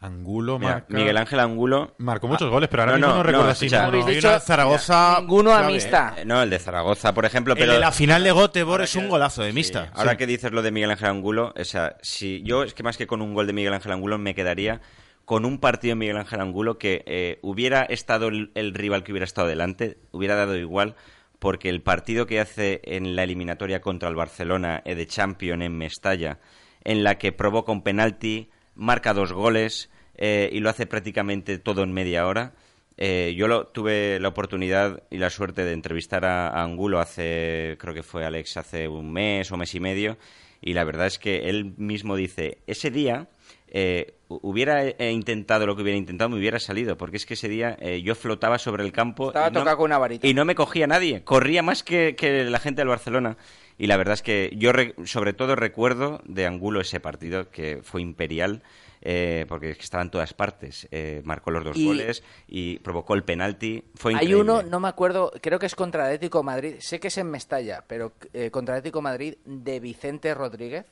Speaker 1: Angulo
Speaker 5: Mira,
Speaker 1: marca-
Speaker 5: Miguel Ángel Angulo.
Speaker 1: marcó muchos goles pero ahora
Speaker 5: no,
Speaker 1: mismo no,
Speaker 5: no,
Speaker 1: recuerdo
Speaker 5: no,
Speaker 1: así
Speaker 5: escucha,
Speaker 1: ninguno.
Speaker 3: Habéis
Speaker 2: Hay
Speaker 3: dicho
Speaker 2: una Zaragoza
Speaker 3: ninguno
Speaker 2: clave,
Speaker 3: amista.
Speaker 5: Eh, No, el de Zaragoza, por ejemplo.
Speaker 2: El
Speaker 5: Pero
Speaker 2: de la final de Göteborg es
Speaker 5: que-
Speaker 2: un golazo de
Speaker 5: Sí,
Speaker 2: mixta.
Speaker 5: Ahora
Speaker 2: Sí.
Speaker 5: que dices lo de Miguel Ángel Angulo, o sea, si yo es que más que con un gol de Miguel Ángel Angulo me quedaría con un partido de Miguel Ángel Angulo que eh, hubiera estado el, el rival que hubiera estado delante, hubiera dado igual, porque el partido que hace en la eliminatoria contra el Barcelona eh, de Champions en Mestalla, en la que provoca un penalti, marca dos goles eh, y lo hace prácticamente todo en media hora. Eh, yo lo, tuve la oportunidad y la suerte de entrevistar a, a Angulo hace, creo que fue Alex, hace un mes o mes y medio, y la verdad es que él mismo dice, ese día eh, hu- hubiera intentado lo que hubiera intentado, me hubiera salido, porque es que ese día eh, yo flotaba sobre el campo
Speaker 3: Estaba
Speaker 5: y no,
Speaker 3: con una varita.
Speaker 5: y no me cogía nadie, corría más que, que la gente del Barcelona. Y la verdad es que yo, re- sobre todo, recuerdo de Angulo ese partido que fue imperial, eh, porque es que estaba en todas partes. Eh, marcó los dos
Speaker 3: Y-
Speaker 5: goles y provocó el penalti. Fue
Speaker 3: Hay
Speaker 5: increíble.
Speaker 3: uno, no me acuerdo, creo que es contra Atlético Madrid. Sé que es en Mestalla, pero eh, contra Atlético Madrid de Vicente Rodríguez.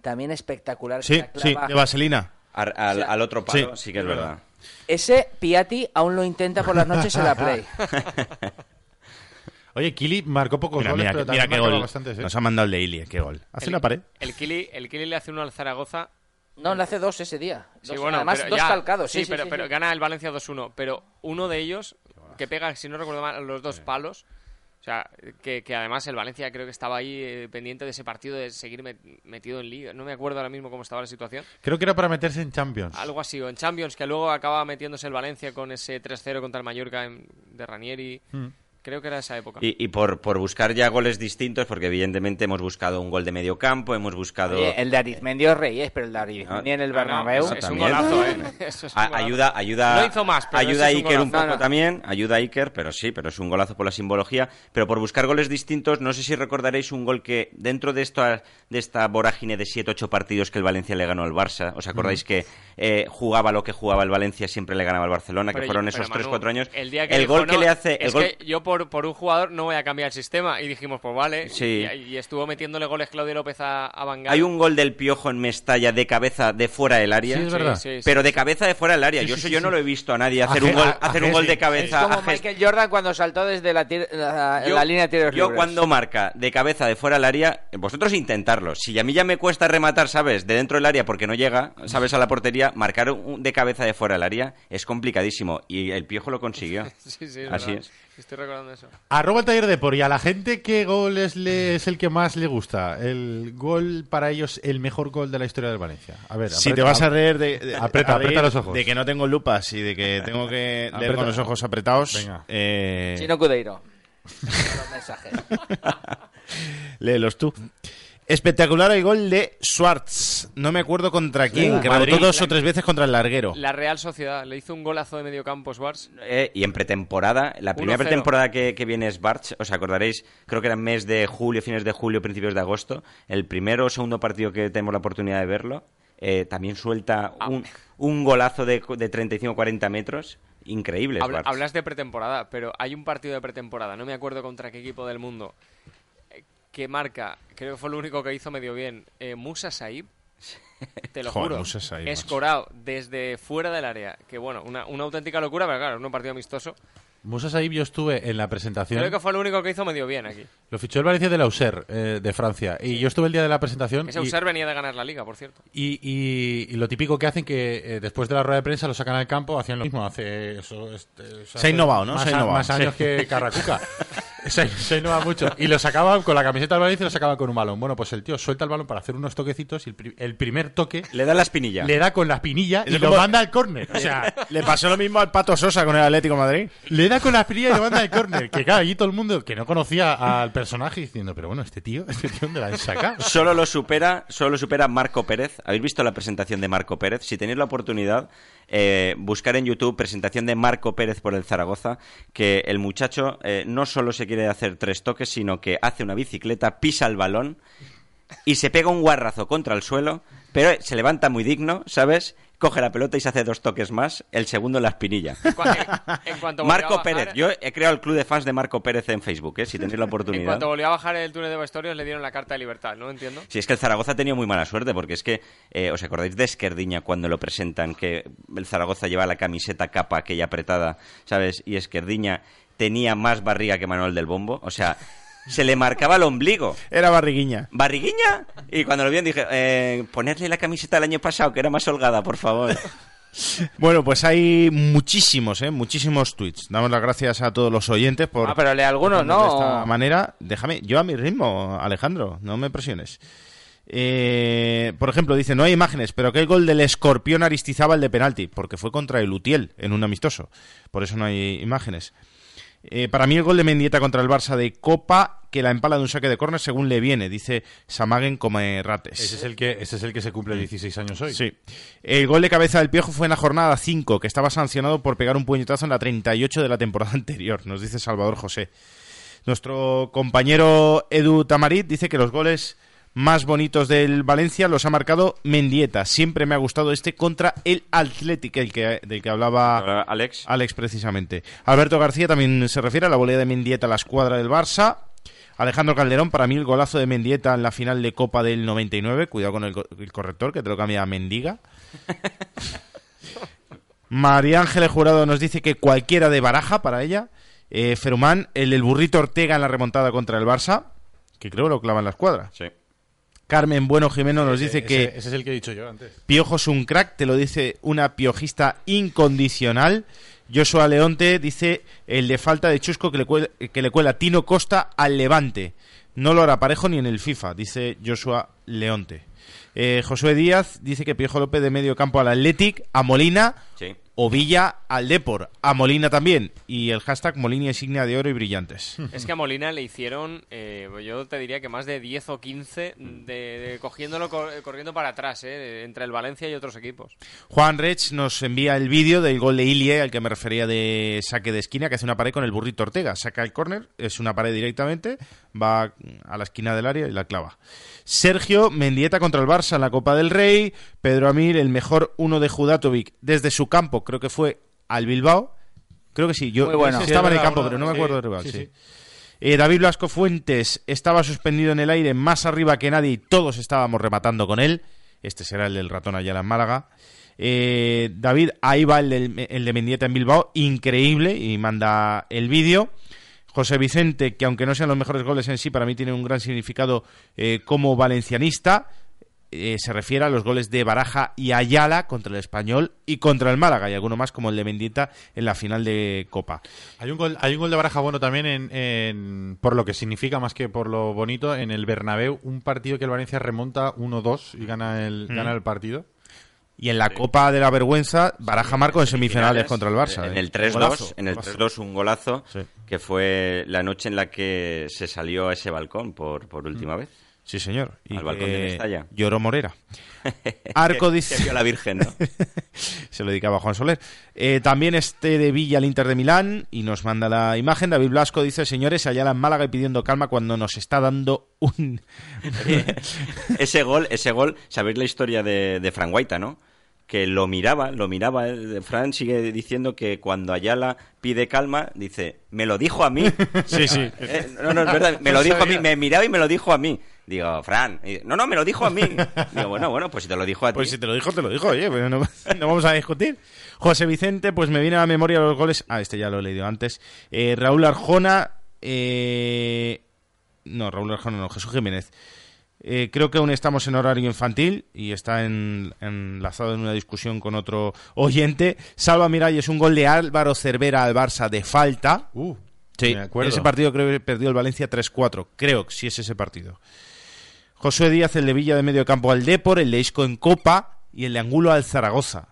Speaker 3: También espectacular.
Speaker 2: Sí,
Speaker 3: la
Speaker 2: sí, de Vaselina.
Speaker 5: Al, al- al otro palo, sí,
Speaker 2: Sí,
Speaker 5: que es verdad.
Speaker 2: verdad.
Speaker 3: Ese Piatti aún lo intenta por las noches en la Play.
Speaker 1: oye Kili marcó pocos
Speaker 2: Mira,
Speaker 1: goles
Speaker 2: mira,
Speaker 1: pero
Speaker 2: mira
Speaker 1: también
Speaker 2: qué gol.
Speaker 1: bastantes, ¿eh?
Speaker 2: Nos ha mandado el de Ilie, qué gol. Hace
Speaker 4: El-
Speaker 2: una pared.
Speaker 4: El Kili, el Kili le hace uno al Zaragoza.
Speaker 3: No, le hace dos ese día.
Speaker 4: Sí,
Speaker 3: Dos-
Speaker 4: bueno,
Speaker 3: además,
Speaker 4: pero
Speaker 3: dos
Speaker 4: ya,
Speaker 3: calcados. Sí,
Speaker 4: Sí,
Speaker 3: sí,
Speaker 4: pero,
Speaker 3: sí,
Speaker 4: pero
Speaker 3: sí.
Speaker 4: gana el Valencia 2-1. Pero uno de ellos, que pega, si no recuerdo mal, los dos palos. O sea, que, que además el Valencia creo que estaba ahí eh, pendiente de ese partido de seguir met- metido en liga. No me acuerdo ahora mismo cómo estaba la situación.
Speaker 1: creo que era para meterse en Champions
Speaker 4: Algo así, o en Champions, que luego acaba metiéndose el Valencia con ese 3-0 contra el Mallorca en- de Ranieri.
Speaker 1: Mm.
Speaker 4: Creo que era esa época.
Speaker 5: Y, y por, por buscar ya goles distintos, porque evidentemente hemos buscado un gol de medio campo, hemos buscado...
Speaker 3: Oye, el de Arizmendi es Reyes, pero el de Arizmendi en el
Speaker 4: Ah, no,
Speaker 3: Bernabéu.
Speaker 4: es, es un golazo, ¿eh? Eso es un golazo.
Speaker 5: ayuda, ayuda,
Speaker 4: No hizo más, pero
Speaker 5: ayuda a
Speaker 4: ese es un
Speaker 5: Iker un poco
Speaker 3: No, no.
Speaker 5: también, ayuda a Iker, pero sí, pero es un golazo por la simbología. Pero por buscar goles distintos, no sé si recordaréis un gol que dentro de esta, de esta vorágine de 7-8 partidos que el Valencia le ganó al Barça, ¿os acordáis que eh, jugaba lo que jugaba el Valencia, siempre le ganaba al Barcelona, que
Speaker 4: Pero
Speaker 5: fueron
Speaker 4: yo-
Speaker 5: esos
Speaker 4: pero,
Speaker 5: 3-4
Speaker 4: Manu,
Speaker 5: años?
Speaker 4: El, día que dijo,
Speaker 5: gol que
Speaker 4: "No,
Speaker 5: le hace... El
Speaker 4: Es
Speaker 5: gol...
Speaker 4: que yo por, por un jugador no voy a cambiar el sistema. Y dijimos, pues vale.
Speaker 5: Sí.
Speaker 4: Y, y estuvo metiéndole goles Claudio López a, a Van Gaal.
Speaker 5: Hay un gol del Piojo en Mestalla de cabeza de fuera del área.
Speaker 1: Sí, es verdad.
Speaker 4: sí, sí.
Speaker 5: Pero de cabeza de fuera del área.
Speaker 1: Sí,
Speaker 5: yo
Speaker 1: sí,
Speaker 5: eso
Speaker 1: sí,
Speaker 5: yo
Speaker 1: sí.
Speaker 5: no lo he visto a nadie hacer
Speaker 1: A
Speaker 5: un gol,
Speaker 1: a- a
Speaker 5: hacer un gol de cabeza.
Speaker 3: Es como Michael Jordan cuando saltó desde la, tir- la,
Speaker 5: Yo,
Speaker 3: la línea de tiros
Speaker 5: yo
Speaker 3: libres.
Speaker 5: cuando marca de cabeza de fuera del área, vosotros intentarlo. Si a mí ya me cuesta rematar, ¿sabes? De dentro del área porque no llega, ¿sabes? A la portería, marcar un- de cabeza de fuera del área es complicadísimo. Y el Piojo lo consiguió.
Speaker 4: Sí, sí, es
Speaker 5: Así
Speaker 4: verdad.
Speaker 5: es.
Speaker 4: Estoy recordando eso.
Speaker 1: Arroba el taller de por y a la gente qué gol es, le- es el que más le gusta. El gol para ellos, el mejor gol de la historia del Valencia. A ver,
Speaker 2: Si
Speaker 1: aprieta-
Speaker 2: te vas a reír de, de-
Speaker 1: Aprieta,
Speaker 2: a
Speaker 1: aprieta
Speaker 2: reír
Speaker 1: los ojos.
Speaker 2: de que no tengo lupas y de que tengo que leer con los ojos apretados,
Speaker 1: Venga.
Speaker 2: eh,
Speaker 3: Chino Cudeiro. Los mensajes.
Speaker 2: léelos tú. Espectacular el gol de Schwartz. No me acuerdo contra quién, que
Speaker 5: Madrid.
Speaker 2: rebotó dos o tres veces contra el larguero.
Speaker 4: La Real Sociedad le hizo un golazo de medio campo Schwartz.
Speaker 5: Eh, y en pretemporada, la primera
Speaker 4: 1-0.
Speaker 5: pretemporada que, que viene es Barch, os acordaréis, creo que era en mes de julio, fines de julio, principios de agosto. El primero o segundo partido que tenemos la oportunidad de verlo, eh, también suelta
Speaker 4: Ah.
Speaker 5: un, un golazo de, de 35-40 metros. Increíble.
Speaker 4: Habla- hablas de pretemporada, pero hay un partido de pretemporada, no me acuerdo contra qué equipo del mundo, que marca, creo que fue lo único que hizo medio bien, eh, Musa Saib, Te lo
Speaker 2: Joder,
Speaker 4: juro.
Speaker 2: Macho.
Speaker 4: escorado desde fuera del área. Que bueno, una, una auténtica locura, pero claro, un partido amistoso.
Speaker 1: Musa Saib yo estuve en la presentación.
Speaker 4: Creo que fue lo único que hizo medio bien aquí.
Speaker 1: Lo fichó el Valencia de la USER, eh, de Francia. Y yo estuve el día de la presentación.
Speaker 4: Ese
Speaker 1: y-
Speaker 4: Auxerre venía de ganar la liga, por cierto.
Speaker 1: Y, y- y lo típico que hacen que eh, después de la rueda de prensa lo sacan al campo, hacían lo mismo. Hace eso, este, eso
Speaker 2: Se ha innovado, ¿no?
Speaker 1: Más,
Speaker 2: Se ha innovado,
Speaker 1: más años
Speaker 2: sí.
Speaker 1: que Carracuca. se, se ha innovado mucho. Y lo sacaban con la camiseta del Valencia y lo sacaban con un balón. Bueno, pues el tío suelta el balón para hacer unos toquecitos y el, pri- el primer toque
Speaker 5: Le da la espinilla.
Speaker 1: le da con la espinilla y
Speaker 2: Es
Speaker 1: lo
Speaker 2: como-
Speaker 1: manda al córner. O sea,
Speaker 2: Le pasó lo mismo al Pato Sosa con el Atlético de Madrid.
Speaker 1: le da con la espinilla y lo manda al córner. Que claro, allí todo el mundo que no conocía al personaje diciendo, pero bueno, este tío, este tío, ¿dónde la han sacado?
Speaker 5: Solo lo supera, solo lo supera Marco Pérez. ¿Habéis visto la presentación de Marco Pérez? Si tenéis la oportunidad, eh, buscar en YouTube presentación de Marco Pérez por el Zaragoza, que el muchacho eh, no solo se quiere hacer tres toques, sino que hace una bicicleta, pisa el balón y se pega un guarrazo contra el suelo, pero se levanta muy digno, ¿sabes? Coge la pelota y se hace dos toques más, el segundo en la espinilla.
Speaker 4: En, en- en cuanto
Speaker 5: Marco
Speaker 4: bajar-
Speaker 5: Pérez, yo he creado el club de fans de Marco Pérez en Facebook, ¿eh? si tenéis la
Speaker 4: En
Speaker 5: oportunidad.
Speaker 4: cuanto volvió a bajar el túnel de vestuarios le dieron la carta de libertad, ¿no? Entiendo.
Speaker 5: Si es que el Zaragoza ha tenido muy mala suerte, porque es que, eh, ¿os acordáis de Esquerdiña cuando lo presentan? Que el Zaragoza lleva la camiseta capa aquella apretada, ¿sabes? Y Esquerdiña tenía más barriga que Manuel del Bombo. O sea, se le marcaba el ombligo.
Speaker 2: Era barriguiña.
Speaker 5: ¿Barriguiña? Y cuando lo vieron dije, eh, ponerle la camiseta del año pasado, que era más holgada, por favor.
Speaker 2: Bueno, pues hay muchísimos, ¿eh? Muchísimos tweets. Damos las gracias a todos los oyentes por...
Speaker 3: Ah, pero lee algunos, ¿no?
Speaker 2: De esta manera, déjame, yo a mi ritmo, Alejandro, no me presiones. Eh, por ejemplo, dice, no hay imágenes, pero aquel gol del escorpión Aristizábal de penalti, porque fue contra el Utiel en un amistoso. Por eso no hay imágenes. Eh, para mí el gol de Mendieta contra el Barça de Copa, que la empala de un saque de córner según le viene, dice Samagen come rates.
Speaker 1: Ese es el que, ese es el que se cumple 16 años hoy.
Speaker 2: Sí. El gol de cabeza del Piojo fue en la jornada 5, que estaba sancionado por pegar un puñetazo en la 38 de la temporada anterior, nos dice Salvador José. Nuestro compañero Edu Tamarit dice que los goles más bonitos del Valencia los ha marcado Mendieta. Siempre me ha gustado este contra el Athletic, el que, del que hablaba
Speaker 5: Alex.
Speaker 2: Alex precisamente. Alberto García también se refiere a la volea de Mendieta a la escuadra del Barça. Alejandro Calderón, para mí el golazo de Mendieta en la final de Copa del 99. Cuidado con el, co- el corrector, que te lo cambia a Mendiga. María Ángeles Jurado nos dice que cualquiera de baraja para ella. Eh, Ferumán, el del burrito Ortega en la remontada contra el Barça, que creo lo clava en la escuadra.
Speaker 5: Sí.
Speaker 2: Carmen Bueno Jimeno nos dice
Speaker 1: Ese-
Speaker 2: que
Speaker 1: Ese es el que he dicho yo antes.
Speaker 2: Piojo es un crack, te lo dice una piojista incondicional. Joshua Leonte dice el de falta de chusco que le, cuela, que le cuela Tino Costa al Levante. No lo hará parejo ni en el FIFA, dice Joshua Leonte. Eh, Josué Díaz dice que Piojo López de medio campo al Athletic, a Molina
Speaker 5: Sí.
Speaker 2: O Villa al Depor, a Molina también. Y el hashtag Molina insignia de oro y brillantes.
Speaker 4: Es que a Molina le hicieron, eh, yo te diría que más de 10 o 15 de, de cogiéndolo cor- corriendo para atrás, eh, entre el Valencia y otros equipos.
Speaker 2: Juan Rech nos envía el vídeo del gol de Ilie, al que me refería de saque de esquina, que hace una pared con el burrito Ortega. Saca el córner, es una pared directamente, va a la esquina del área y la clava. Sergio Mendieta contra el Barça en la Copa del Rey. Pedro Amir, el mejor uno de Judatovic desde su campo, creo que fue al Bilbao. Creo que sí, yo
Speaker 3: bueno.
Speaker 2: estaba
Speaker 1: Sí,
Speaker 2: en el campo, pero no me acuerdo del rival.
Speaker 1: sí.
Speaker 2: Eh, David Blasco Fuentes estaba suspendido en el aire más arriba que nadie y todos estábamos rematando con él. Este será el del ratón Ayala en Málaga. Eh, David, ahí va el, del- el de Mendieta en Bilbao, increíble, y manda el vídeo. José Vicente, que aunque no sean los mejores goles en sí, para mí tiene un gran significado eh, como valencianista. Eh, se refiere a los goles de Baraja y Ayala contra el Español y contra el Málaga, y alguno más como el de Mendieta en la final de Copa.
Speaker 1: Hay un gol, hay un gol de Baraja bueno también en, en- por lo que significa más que por lo bonito en el Bernabéu, un partido que el Valencia remonta 1-2 y gana el gana el partido.
Speaker 2: Y en la Copa de la Vergüenza, Baraja marcó en semifinales contra el Barça.
Speaker 5: En
Speaker 2: ¿eh?
Speaker 5: el 3-2,
Speaker 2: Golazo,
Speaker 5: en el
Speaker 2: golazo.
Speaker 5: 3-2 un golazo
Speaker 2: Sí.
Speaker 5: que fue la noche en la que se salió a ese balcón por, por última vez.
Speaker 2: Sí, señor. Y
Speaker 5: Al balcón
Speaker 2: que
Speaker 5: de Mestalla.
Speaker 2: Lloró Morera. Arco dice...
Speaker 5: vio a la Virgen, ¿no?
Speaker 2: Se lo dedicaba a Juan Soler. Eh, también este de Villa al Inter de Milán y nos manda la imagen. David Blasco dice, señores, allá en Málaga y pidiendo calma cuando nos está dando un...
Speaker 5: ese gol, ese gol, sabéis la historia de, de Fran Guaita, ¿no? Que lo miraba, lo miraba. eh, Fran sigue diciendo que cuando Ayala pide calma, dice, me lo dijo a mí.
Speaker 2: sí, sí.
Speaker 5: Eh, no, no, es verdad, me lo dijo a mí, me miraba y me lo dijo a mí. Digo, Fran, y no, no, me lo dijo a mí. Digo, bueno, bueno, pues si te lo dijo a ti.
Speaker 2: Pues si te lo dijo, te lo dijo, oye, no, no vamos a discutir. José Vicente, pues me viene a la memoria los goles. Ah, este ya lo he leído antes. Eh, Raúl Arjona. eh, No, Raúl Arjona no, Jesús Jiménez. Eh, creo que aún estamos en horario infantil y está en- enlazado en una discusión con otro oyente. Salva Miralles, un gol de Álvaro Cervera al Barça de falta.
Speaker 1: Uh,
Speaker 2: Sí,
Speaker 1: me acuerdo.
Speaker 2: ese partido creo que perdió el Valencia 3-4. Creo que sí es ese partido. Josué Díaz, el de Villa de medio campo al Depor, el de Isco en Copa y el de Angulo al Zaragoza.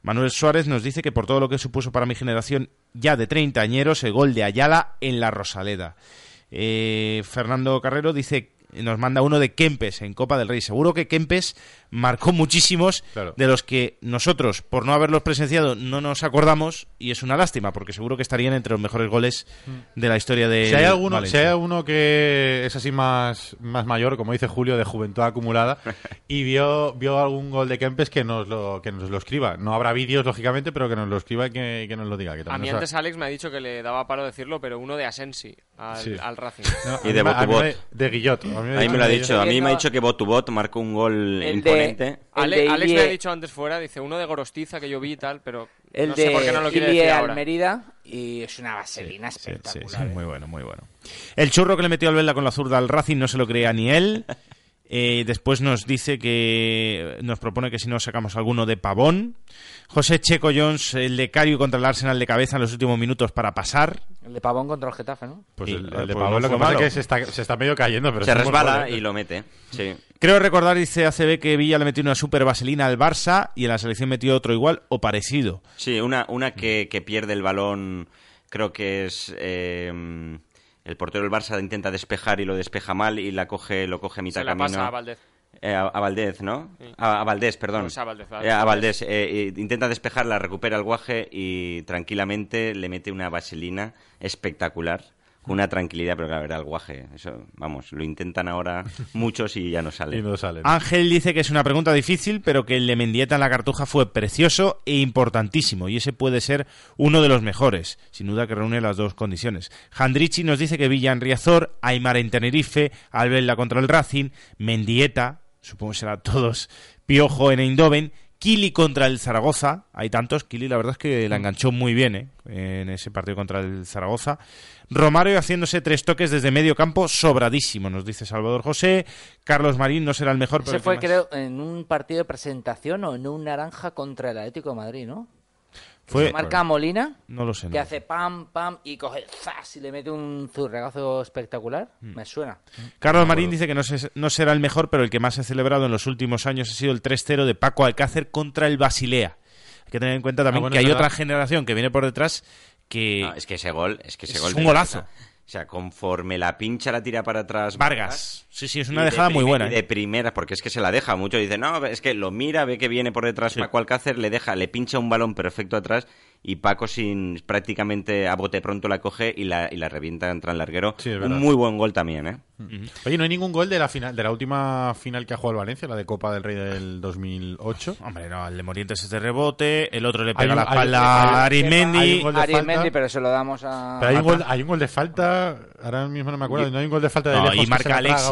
Speaker 2: Manuel Suárez nos dice que por todo lo que supuso para mi generación ya de 30 añeros, el gol de Ayala en la Rosaleda. Eh, Fernando Carrero dice, nos manda uno de Kempes en Copa del Rey. Seguro que Kempes marcó muchísimos
Speaker 1: Claro.
Speaker 2: de los que nosotros, por no haberlos presenciado, no nos acordamos y es una lástima porque seguro que estarían entre los mejores goles de la historia de
Speaker 1: Si hay, alguno, si hay alguno que es así más, más mayor, como dice Julio, de juventud acumulada, y vio, vio algún gol de Kempes que nos lo, que nos lo escriba. No habrá vídeos, lógicamente, pero que nos lo escriba y que, que nos lo diga. Que
Speaker 4: A
Speaker 1: también
Speaker 4: mí
Speaker 1: nos
Speaker 4: antes Alex me ha dicho que le daba palo decirlo, pero uno de Asensi al,
Speaker 1: Sí.
Speaker 4: al Racing.
Speaker 1: No,
Speaker 5: Y de Botubot.
Speaker 1: De Guillot. A mí me,
Speaker 5: A mí me lo ha dicho, a mí me ha dicho que Botubot marcó un gol
Speaker 3: El
Speaker 5: imponente.
Speaker 3: De-
Speaker 4: Ale-
Speaker 3: de
Speaker 4: Alex me ha dicho antes fuera, dice uno de Gorostiza que yo vi y tal, pero
Speaker 3: El
Speaker 4: no
Speaker 3: de
Speaker 4: sé por qué no lo quiere
Speaker 3: Ilie
Speaker 4: decir ahora.
Speaker 3: Mérida y es una vaselina
Speaker 2: Sí, sí,
Speaker 3: espectacular.
Speaker 2: sí,
Speaker 3: ¿eh?
Speaker 2: muy bueno, muy bueno. El churro que le metió al Vela con la zurda al Racing no se lo creía ni él. Eh, después nos dice que nos propone que si no sacamos alguno de Pavón. José Checo Jones, el de Cario contra el Arsenal de cabeza en los últimos minutos para pasar.
Speaker 3: El de Pavón contra el Getafe, ¿no?
Speaker 1: Pues el, el de
Speaker 2: no
Speaker 1: Pavón lo que pasa es que se está, se está medio cayendo, pero
Speaker 5: Se resbala y lo mete. Sí.
Speaker 2: Creo recordar, dice ACB, que Villa le metió una super vaselina al Barça y en la selección metió otro igual o parecido.
Speaker 5: Sí, una, una que, que pierde el balón, creo que es eh, el portero del Barça intenta despejar y lo despeja mal y la coge, lo coge a mitad
Speaker 4: Se la
Speaker 5: camino.
Speaker 4: pasa a Valdez.
Speaker 5: Eh, a, a Valdez, ¿no?
Speaker 4: Sí.
Speaker 5: A, a Valdés, perdón.
Speaker 4: No, es a Valdez, a
Speaker 5: Eh, a Valdés. eh, intenta despejarla, recupera el guaje y tranquilamente le mete una vaselina espectacular. Con una tranquilidad, pero claro, era el guaje. Eso, vamos, lo intentan ahora muchos y ya no sale.
Speaker 1: Y no salen.
Speaker 2: Ángel dice que es una pregunta difícil, pero que el de Mendieta en la cartuja fue precioso e importantísimo, y ese puede ser uno de los mejores, sin duda que reúne las dos condiciones. Jandrichi nos dice que Villa en Riazor, Aymar en Tenerife, Albella contra el Racing, Mendieta, supongo que será todos, Piojo en Eindhoven, Kili contra el Zaragoza, hay tantos, Kili la verdad es que la enganchó muy bien ¿eh? en ese partido contra el Zaragoza. Romario haciéndose tres toques desde medio campo, sobradísimo, nos dice Salvador José. Carlos Marín no será el mejor, pero
Speaker 3: Ese
Speaker 2: el
Speaker 3: fue, creo, en un partido de presentación o en un naranja contra el Atlético de Madrid, ¿no?
Speaker 2: Fue-
Speaker 3: Se marca Molina,
Speaker 2: No lo sé. no.
Speaker 3: que hace pam, pam y coge zas y le mete un zurregazo espectacular.
Speaker 2: Mm.
Speaker 3: Me suena.
Speaker 2: Carlos Marín dice que no, se- no será el mejor, pero el que más se ha celebrado en los últimos años ha sido el 3-0 de Paco Alcácer contra el Basilea. Hay que tener en cuenta también
Speaker 1: Ah, bueno,
Speaker 2: que hay
Speaker 1: verdad.
Speaker 2: otra generación que viene por detrás que...
Speaker 5: No, es que ese gol, es que ese
Speaker 2: Es
Speaker 5: gol
Speaker 2: un golazo.
Speaker 5: O sea, conforme la pincha la tira para atrás.
Speaker 2: Vargas. Sí, sí, es una
Speaker 5: de
Speaker 2: dejada muy buena. ¿eh?
Speaker 5: De primeras, porque es que se la deja mucho. Dice, no, es que lo mira, ve que viene por detrás
Speaker 2: Sí.
Speaker 5: Paco Alcácer, le deja, le pincha un balón perfecto atrás y Paco sin prácticamente a bote pronto la coge y la, y la revienta contra el larguero.
Speaker 1: Sí, es verdad.
Speaker 5: un muy buen gol también, ¿eh?
Speaker 1: Oye, no hay ningún gol de la final, de la última final que ha jugado el Valencia, la de Copa del Rey del 2008.
Speaker 2: Hombre, no, el de Morientes es de rebote, el otro le pega
Speaker 1: un-
Speaker 2: la espalda a Arismendi,
Speaker 1: falta.
Speaker 3: pero se lo damos a...
Speaker 1: Pero hay un, gol, hay un gol de falta, ahora mismo no me acuerdo, no hay un gol de falta de
Speaker 2: No,
Speaker 1: lejos
Speaker 2: y
Speaker 1: que se
Speaker 2: marca Alexis.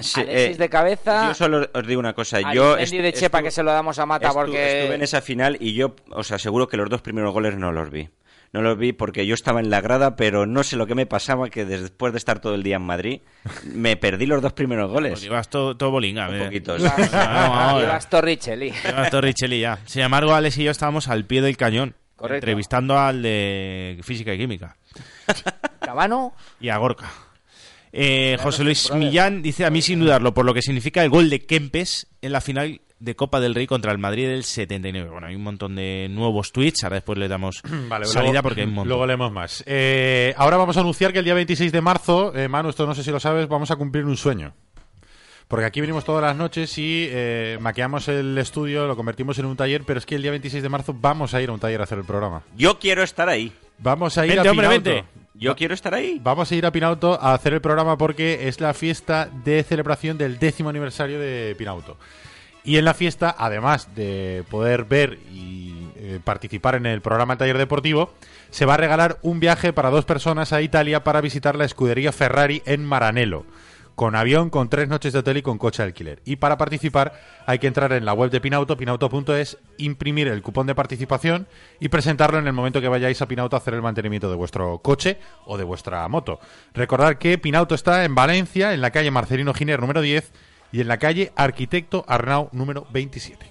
Speaker 5: Sí,
Speaker 3: Alexis
Speaker 5: eh,
Speaker 3: de cabeza.
Speaker 5: Yo solo os digo una cosa. Yo
Speaker 3: de Chepa
Speaker 5: estuve-
Speaker 3: que se lo damos a Mata
Speaker 5: estu-
Speaker 3: porque...
Speaker 5: estuve en esa final y yo os aseguro que los dos primeros goles no los vi. No los vi porque yo estaba en la grada, pero no sé lo que me pasaba, que después de estar todo el día en Madrid, me perdí los dos primeros goles.
Speaker 2: Pues llevas todo, todo bolinga.
Speaker 5: Un
Speaker 2: eh.
Speaker 5: poquito.
Speaker 3: Ibas-
Speaker 2: vamos,
Speaker 3: Ibas Torricelli.
Speaker 2: Ya. Sin embargo, Alex y yo estábamos al pie del cañón.
Speaker 3: Correcto.
Speaker 2: Entrevistando al de Física y Química.
Speaker 3: Cabano,
Speaker 2: y a Gorka. Eh, José Luis. Millán dice a mí sin dudarlo por lo que significa el gol de Kempes en la final de Copa del Rey contra el Madrid del 79. Bueno, hay un montón de nuevos tweets, ahora después le damos
Speaker 1: Vale,
Speaker 2: salida
Speaker 1: luego,
Speaker 2: porque hay un montón.
Speaker 1: luego leemos más. Eh, ahora vamos a anunciar que el día 26 de marzo, eh, Manu, esto no sé si lo sabes, vamos a cumplir un sueño. Porque aquí venimos todas las noches y eh, maqueamos el estudio, lo convertimos en un taller, pero es que el día 26 de marzo vamos a ir a un taller a hacer el programa.
Speaker 5: Yo quiero estar ahí.
Speaker 1: Vamos a ir
Speaker 2: Vente,
Speaker 1: a
Speaker 2: hombre,
Speaker 1: Pinauto.
Speaker 2: vente.
Speaker 5: Yo quiero estar ahí.
Speaker 1: Vamos a ir a Pinauto a hacer el programa porque es la fiesta de celebración del décimo aniversario de Pinauto. Y en la fiesta, además de poder ver y eh, participar en el programa Taller Deportivo, se va a regalar un viaje para dos personas a Italia para visitar la escudería Ferrari en Maranello. Con avión, con tres noches de hotel y con coche de alquiler. Y para participar hay que entrar en la web de Pinauto, pinauto.es, imprimir el cupón de participación y presentarlo en el momento que vayáis a Pinauto a hacer el mantenimiento de vuestro coche o de vuestra moto. Recordad que Pinauto está en Valencia, en la calle Marcelino Giner número 10 y en la calle Arquitecto Arnau número 27.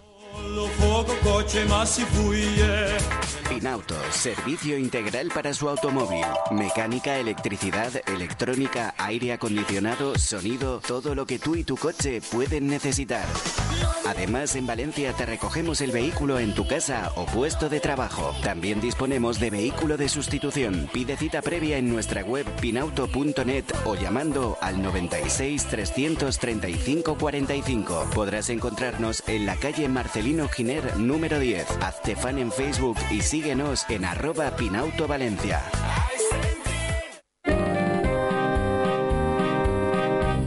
Speaker 6: Pinauto, servicio integral para su automóvil. Mecánica, electricidad, electrónica, aire acondicionado, sonido, todo lo que tú y tu coche pueden necesitar. Además, en Valencia te recogemos el vehículo en tu casa o puesto de trabajo. También disponemos de vehículo de sustitución. Pide cita previa en nuestra web pinauto.net o llamando al 96 335 45. Podrás encontrarnos en la calle Marcelino Giner número 10. Hazte fan en Facebook y síguenos en arroba Pinauto Valencia.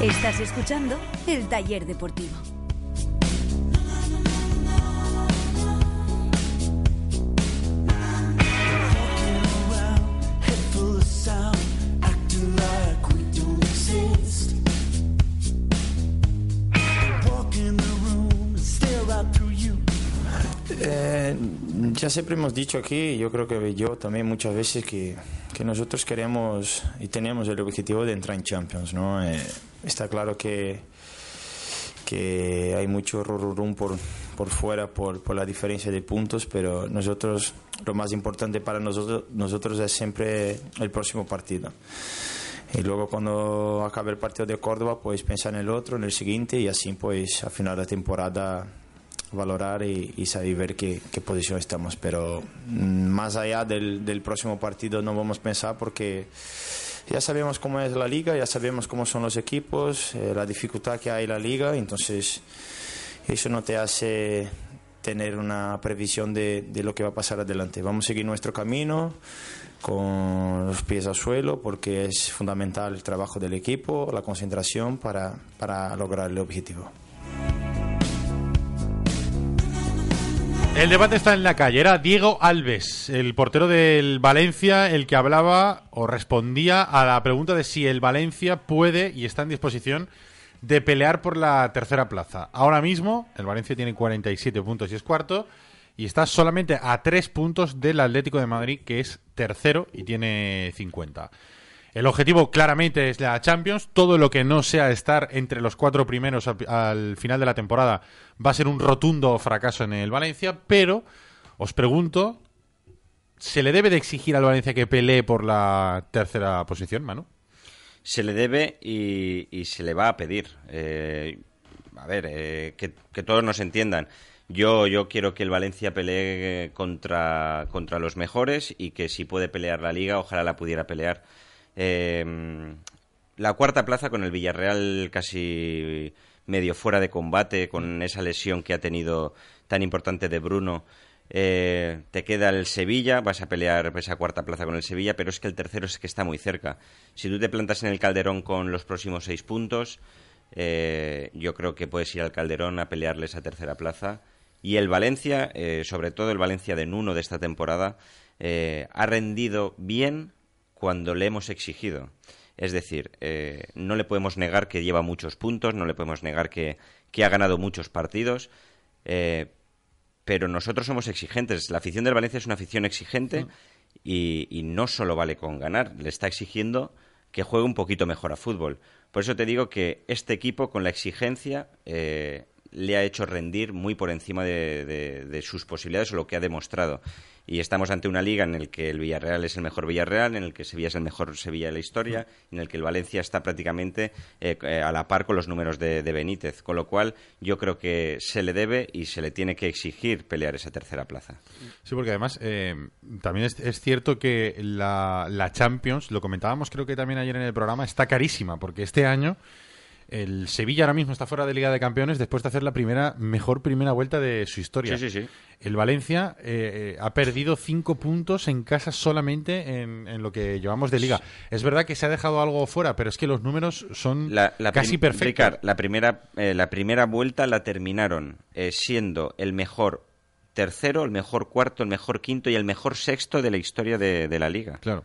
Speaker 7: Estás escuchando el taller deportivo.
Speaker 8: Eh, ya siempre hemos dicho aquí, yo creo que yo también muchas veces que, que nosotros queremos y tenemos el objetivo de entrar en Champions, ¿no? Eh, está claro que, que hay mucho rurum por, por fuera por, por la diferencia de puntos, pero nosotros, lo más importante para nosotros, nosotros es siempre el próximo partido. Y luego cuando acabe el partido de Córdoba, pues pensar en el otro, en el siguiente y así pues a final de temporada valorar y, y saber qué, qué posición estamos. Pero mm, más allá del, del próximo partido no vamos a pensar porque ya sabemos cómo es la liga, ya sabemos cómo son los equipos, eh, la dificultad que hay en la liga, entonces eso no te hace tener una previsión de, de lo que va a pasar adelante. Vamos a seguir nuestro camino con los pies al suelo porque es fundamental el trabajo del equipo, la concentración para, para lograr el objetivo.
Speaker 1: El debate está en la calle. Era Diego Alves, el portero del Valencia, el que hablaba o respondía a la pregunta de si el Valencia puede y está en disposición de pelear por la tercera plaza. Ahora mismo, el Valencia tiene 47 puntos y es cuarto, y está solamente a tres puntos del Atlético de Madrid, que es tercero y tiene 50. El objetivo claramente es la Champions. Todo lo que no sea estar entre los cuatro primeros al, al final de la temporada va a ser un rotundo fracaso en el Valencia. Pero os pregunto, ¿se le debe de exigir al Valencia que pelee por la tercera posición, Manu?
Speaker 5: Se le debe y, se le va a pedir. Eh, a ver, eh, que, que todos nos entiendan. Yo, yo quiero que el Valencia pelee contra, contra los mejores y que si puede pelear la liga, ojalá la pudiera pelear. Eh, la cuarta plaza con el Villarreal casi medio fuera de combate, con esa lesión que ha tenido tan importante de Bruno. Eh, te queda el Sevilla, vas a pelear esa cuarta plaza con el Sevilla, pero es que el tercero es que está muy cerca. Si tú te plantas en el Calderón con los próximos seis puntos, eh, yo creo que puedes ir al Calderón a pelearle esa tercera plaza. Y el Valencia, eh, sobre todo el Valencia de Nuno de esta temporada, ha rendido bien cuando le hemos exigido. Es decir, eh, no le podemos negar que lleva muchos puntos, no le podemos negar que, que ha ganado muchos partidos, eh, pero nosotros somos exigentes. La afición del Valencia es una afición exigente y, y no solo vale con ganar, le está exigiendo que juegue un poquito mejor a fútbol. Por eso te digo que este equipo, con la exigencia, eh, le ha hecho rendir muy por encima de, de- de sus posibilidades o lo que ha demostrado. Y estamos ante una liga en la que el Villarreal es el mejor Villarreal, en el que Sevilla es el mejor Sevilla de la historia, en el que el Valencia está prácticamente eh, eh, a la par con los números de, de Benítez. Con lo cual, yo creo que se le debe y se le tiene que exigir pelear esa tercera plaza.
Speaker 1: Sí, porque además eh, también es, es cierto que la, la Champions, lo comentábamos creo que también ayer en el programa, está carísima, porque este año el Sevilla ahora mismo está fuera de Liga de Campeones después de hacer la primera mejor primera vuelta de su historia.
Speaker 5: Sí, sí, sí.
Speaker 1: El Valencia eh, eh, ha perdido cinco puntos en casa solamente en, en lo que llevamos de Liga. Es verdad que se ha dejado algo fuera, pero es que los números son
Speaker 5: La, la
Speaker 1: casi perfectos.
Speaker 5: Ricard, la primera, eh, la primera vuelta la terminaron eh, siendo el mejor tercero, el mejor cuarto, el mejor quinto y el mejor sexto de la historia de, de la liga.
Speaker 1: Claro.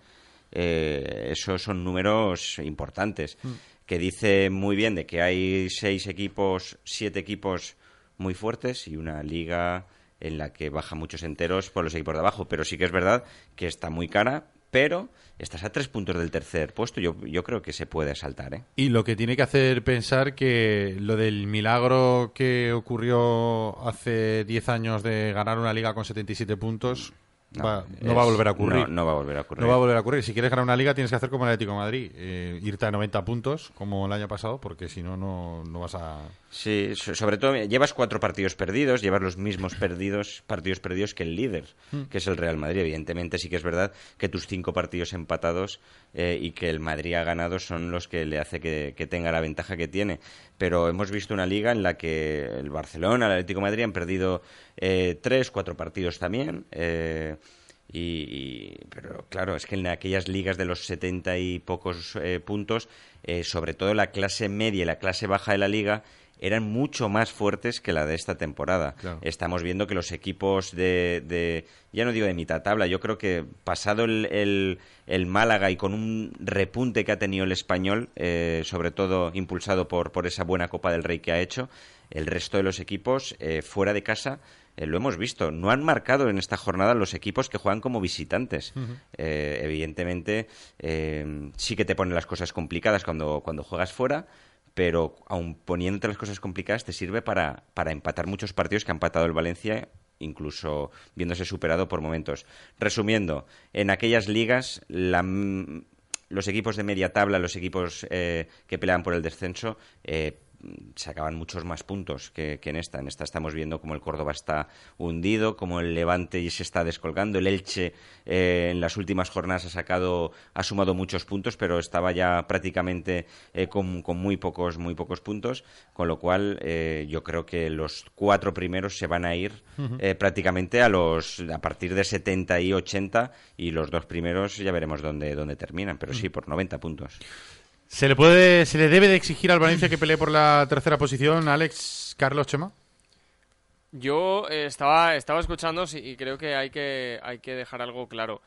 Speaker 5: Esos son números importantes. Que dice muy bien de que hay seis equipos, siete equipos muy fuertes y una liga en la que baja muchos enteros por los equipos de abajo. Pero sí que es verdad que está muy cara, pero estás a tres puntos del tercer puesto. Yo, yo creo que se puede saltar, ¿eh?
Speaker 1: Y lo que tiene que hacer pensar que lo del milagro que ocurrió hace 10 años de ganar una liga con 77 puntos
Speaker 5: No,
Speaker 1: va- no
Speaker 5: es-
Speaker 1: va a volver a ocurrir.
Speaker 5: no, no va a volver a ocurrir.
Speaker 1: No va a volver a ocurrir. Si quieres ganar una liga tienes que hacer como el Atlético de Madrid, eh, irte a 90 puntos como el año pasado, porque si no, no vas a...
Speaker 5: Sí, so- sobre todo llevas cuatro partidos perdidos, llevas los mismos perdidos, partidos perdidos que el líder,
Speaker 1: Hmm.
Speaker 5: que es el Real Madrid. Evidentemente sí que es verdad que tus cinco partidos empatados eh, y que el Madrid ha ganado son los que le hace que, que tenga la ventaja que tiene. Pero hemos visto una liga en la que el Barcelona, el Atlético Madrid han perdido eh, tres, cuatro partidos también. eh, y, pero claro, es que en aquellas ligas de los 70 y pocos eh, puntos, eh, sobre todo la clase media y la clase baja de la liga, eran mucho más fuertes que la de esta temporada.
Speaker 1: Claro.
Speaker 5: Estamos viendo que los equipos de, de- ya no digo de mitad tabla, yo creo que pasado el, el- el Málaga y con un repunte que ha tenido el español, eh, sobre todo impulsado por, por esa buena Copa del Rey que ha hecho, el resto de los equipos eh, fuera de casa eh, lo hemos visto. No han marcado en esta jornada los equipos que juegan como visitantes. Eh, evidentemente, eh, sí que te ponen las cosas complicadas cuando, cuando juegas fuera, pero aun poniéndote las cosas complicadas te sirve para, para empatar muchos partidos que ha empatado el Valencia incluso viéndose superado por momentos. Resumiendo, en aquellas ligas la, los equipos de media tabla, los equipos eh, que pelean por el descenso, eh, sacaban muchos más puntos que, que en esta. En esta estamos viendo cómo el Córdoba está hundido, cómo el Levante se está descolgando, el Elche eh, en las últimas jornadas ha sacado, ha sumado muchos puntos, pero estaba ya prácticamente eh, con, con muy pocos, muy pocos puntos, con lo cual eh, yo creo que los cuatro primeros se van a ir eh, prácticamente a los a partir de 70 y 80 y los dos primeros ya veremos dónde, dónde terminan, pero sí por 90 puntos.
Speaker 1: ¿Se le puede, se le debe de exigir al Valencia que pelee por la tercera posición, Alex Carlos Chema?
Speaker 4: Yo eh, estaba, estaba escuchando y creo que hay, que hay que dejar algo claro.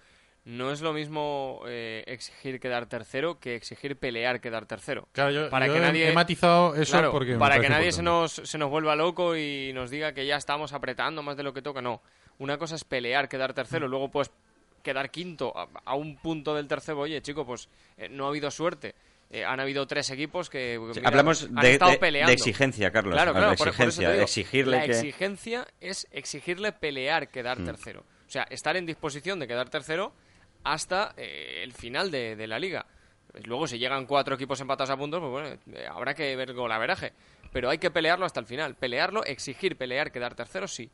Speaker 4: No es lo mismo eh, exigir quedar tercero que exigir pelear quedar tercero.
Speaker 1: Claro, yo-
Speaker 4: para
Speaker 1: yo
Speaker 4: que
Speaker 1: he-
Speaker 4: nadie,
Speaker 1: he matizado eso
Speaker 4: Claro,
Speaker 1: porque
Speaker 4: para que nadie se nos, se nos vuelva loco y nos diga que ya estamos apretando más de lo que toca. No, una cosa es pelear, quedar tercero, luego pues quedar quinto a, a un punto del tercero. Oye, chico, pues eh, no ha habido suerte. Eh, han habido tres equipos que mira,
Speaker 5: hablamos
Speaker 4: han
Speaker 5: de-
Speaker 4: estado
Speaker 5: de- de
Speaker 4: peleando.
Speaker 5: exigencia, Carlos,
Speaker 4: Claro, por- por
Speaker 5: exigencia,
Speaker 4: digo,
Speaker 5: exigirle
Speaker 4: la
Speaker 5: que-
Speaker 4: exigencia es exigirle pelear quedar
Speaker 5: Mm.
Speaker 4: tercero. O sea, estar en disposición de quedar tercero hasta eh, el final de, de la liga. Pues Luego, si llegan cuatro equipos empatados a puntos, pues bueno, eh, habrá que ver golaveraje. Pero hay que pelearlo hasta el final. Pelearlo, exigir pelear, quedar tercero, sí.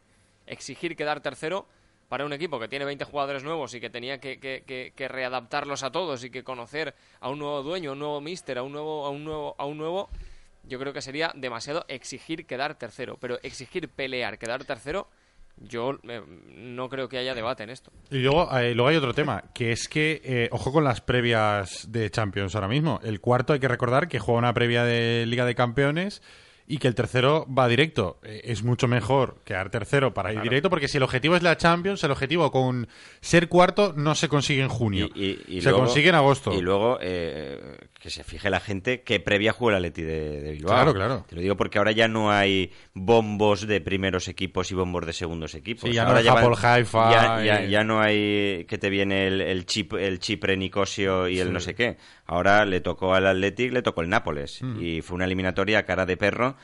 Speaker 4: Exigir quedar tercero para un equipo que tiene 20 jugadores nuevos y que tenía que, que- que- readaptarlos a todos y que conocer a un nuevo dueño, a un nuevo mister, a un nuevo, a un nuevo, a un nuevo, yo creo que sería demasiado exigir quedar tercero. Pero exigir pelear, quedar tercero, yo eh, no creo que haya debate en esto.
Speaker 1: Y luego, eh, luego hay otro tema, que es que, eh, ojo con las previas de Champions ahora mismo. El cuarto hay que recordar que juega una previa de Liga de Campeones y que el tercero va directo. Eh, es mucho mejor quedar tercero para ir
Speaker 5: Claro.
Speaker 1: directo, porque si el objetivo es la Champions, el objetivo con ser cuarto no se consigue en junio.
Speaker 5: Y, y
Speaker 1: se
Speaker 5: luego-
Speaker 1: consigue en agosto.
Speaker 5: Y luego eh, que se fije la gente que previa juega el Atleti de, de Bilbao.
Speaker 1: Claro, claro.
Speaker 5: Te lo digo porque ahora ya no hay bombos de primeros equipos y bombos de segundos equipos.
Speaker 1: Sí, ya no
Speaker 5: ahora
Speaker 1: hay
Speaker 5: van-
Speaker 1: Apple Haifa
Speaker 5: Ya, ya-
Speaker 1: y-
Speaker 5: ya no hay que te viene el, el chip el Chipre Nicosio y el no sé qué. Ahora le tocó al Athletic, le tocó el Nápoles.
Speaker 1: Mm.
Speaker 5: Y fue una eliminatoria a cara de perro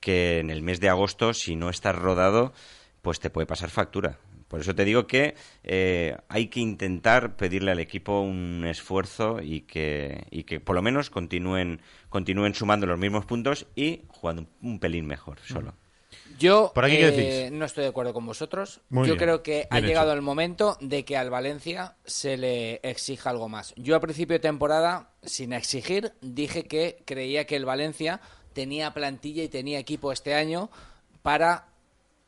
Speaker 5: que en el mes de agosto, si no estás rodado, pues te puede pasar factura. Por eso te digo que eh, hay que intentar pedirle al equipo un esfuerzo y que, y que por lo menos continúen, continúen sumando los mismos puntos y jugando un, un pelín mejor solo.
Speaker 3: Yo
Speaker 1: ¿Por aquí qué
Speaker 3: eh,
Speaker 1: decís?
Speaker 3: no estoy de acuerdo con vosotros.
Speaker 1: Muy
Speaker 3: Yo
Speaker 1: bien,
Speaker 3: creo que ha llegado
Speaker 1: hecho.
Speaker 3: el momento de que al Valencia se le exija algo más. Yo a principio de temporada, sin exigir, dije que creía que el Valencia tenía plantilla y tenía equipo este año para,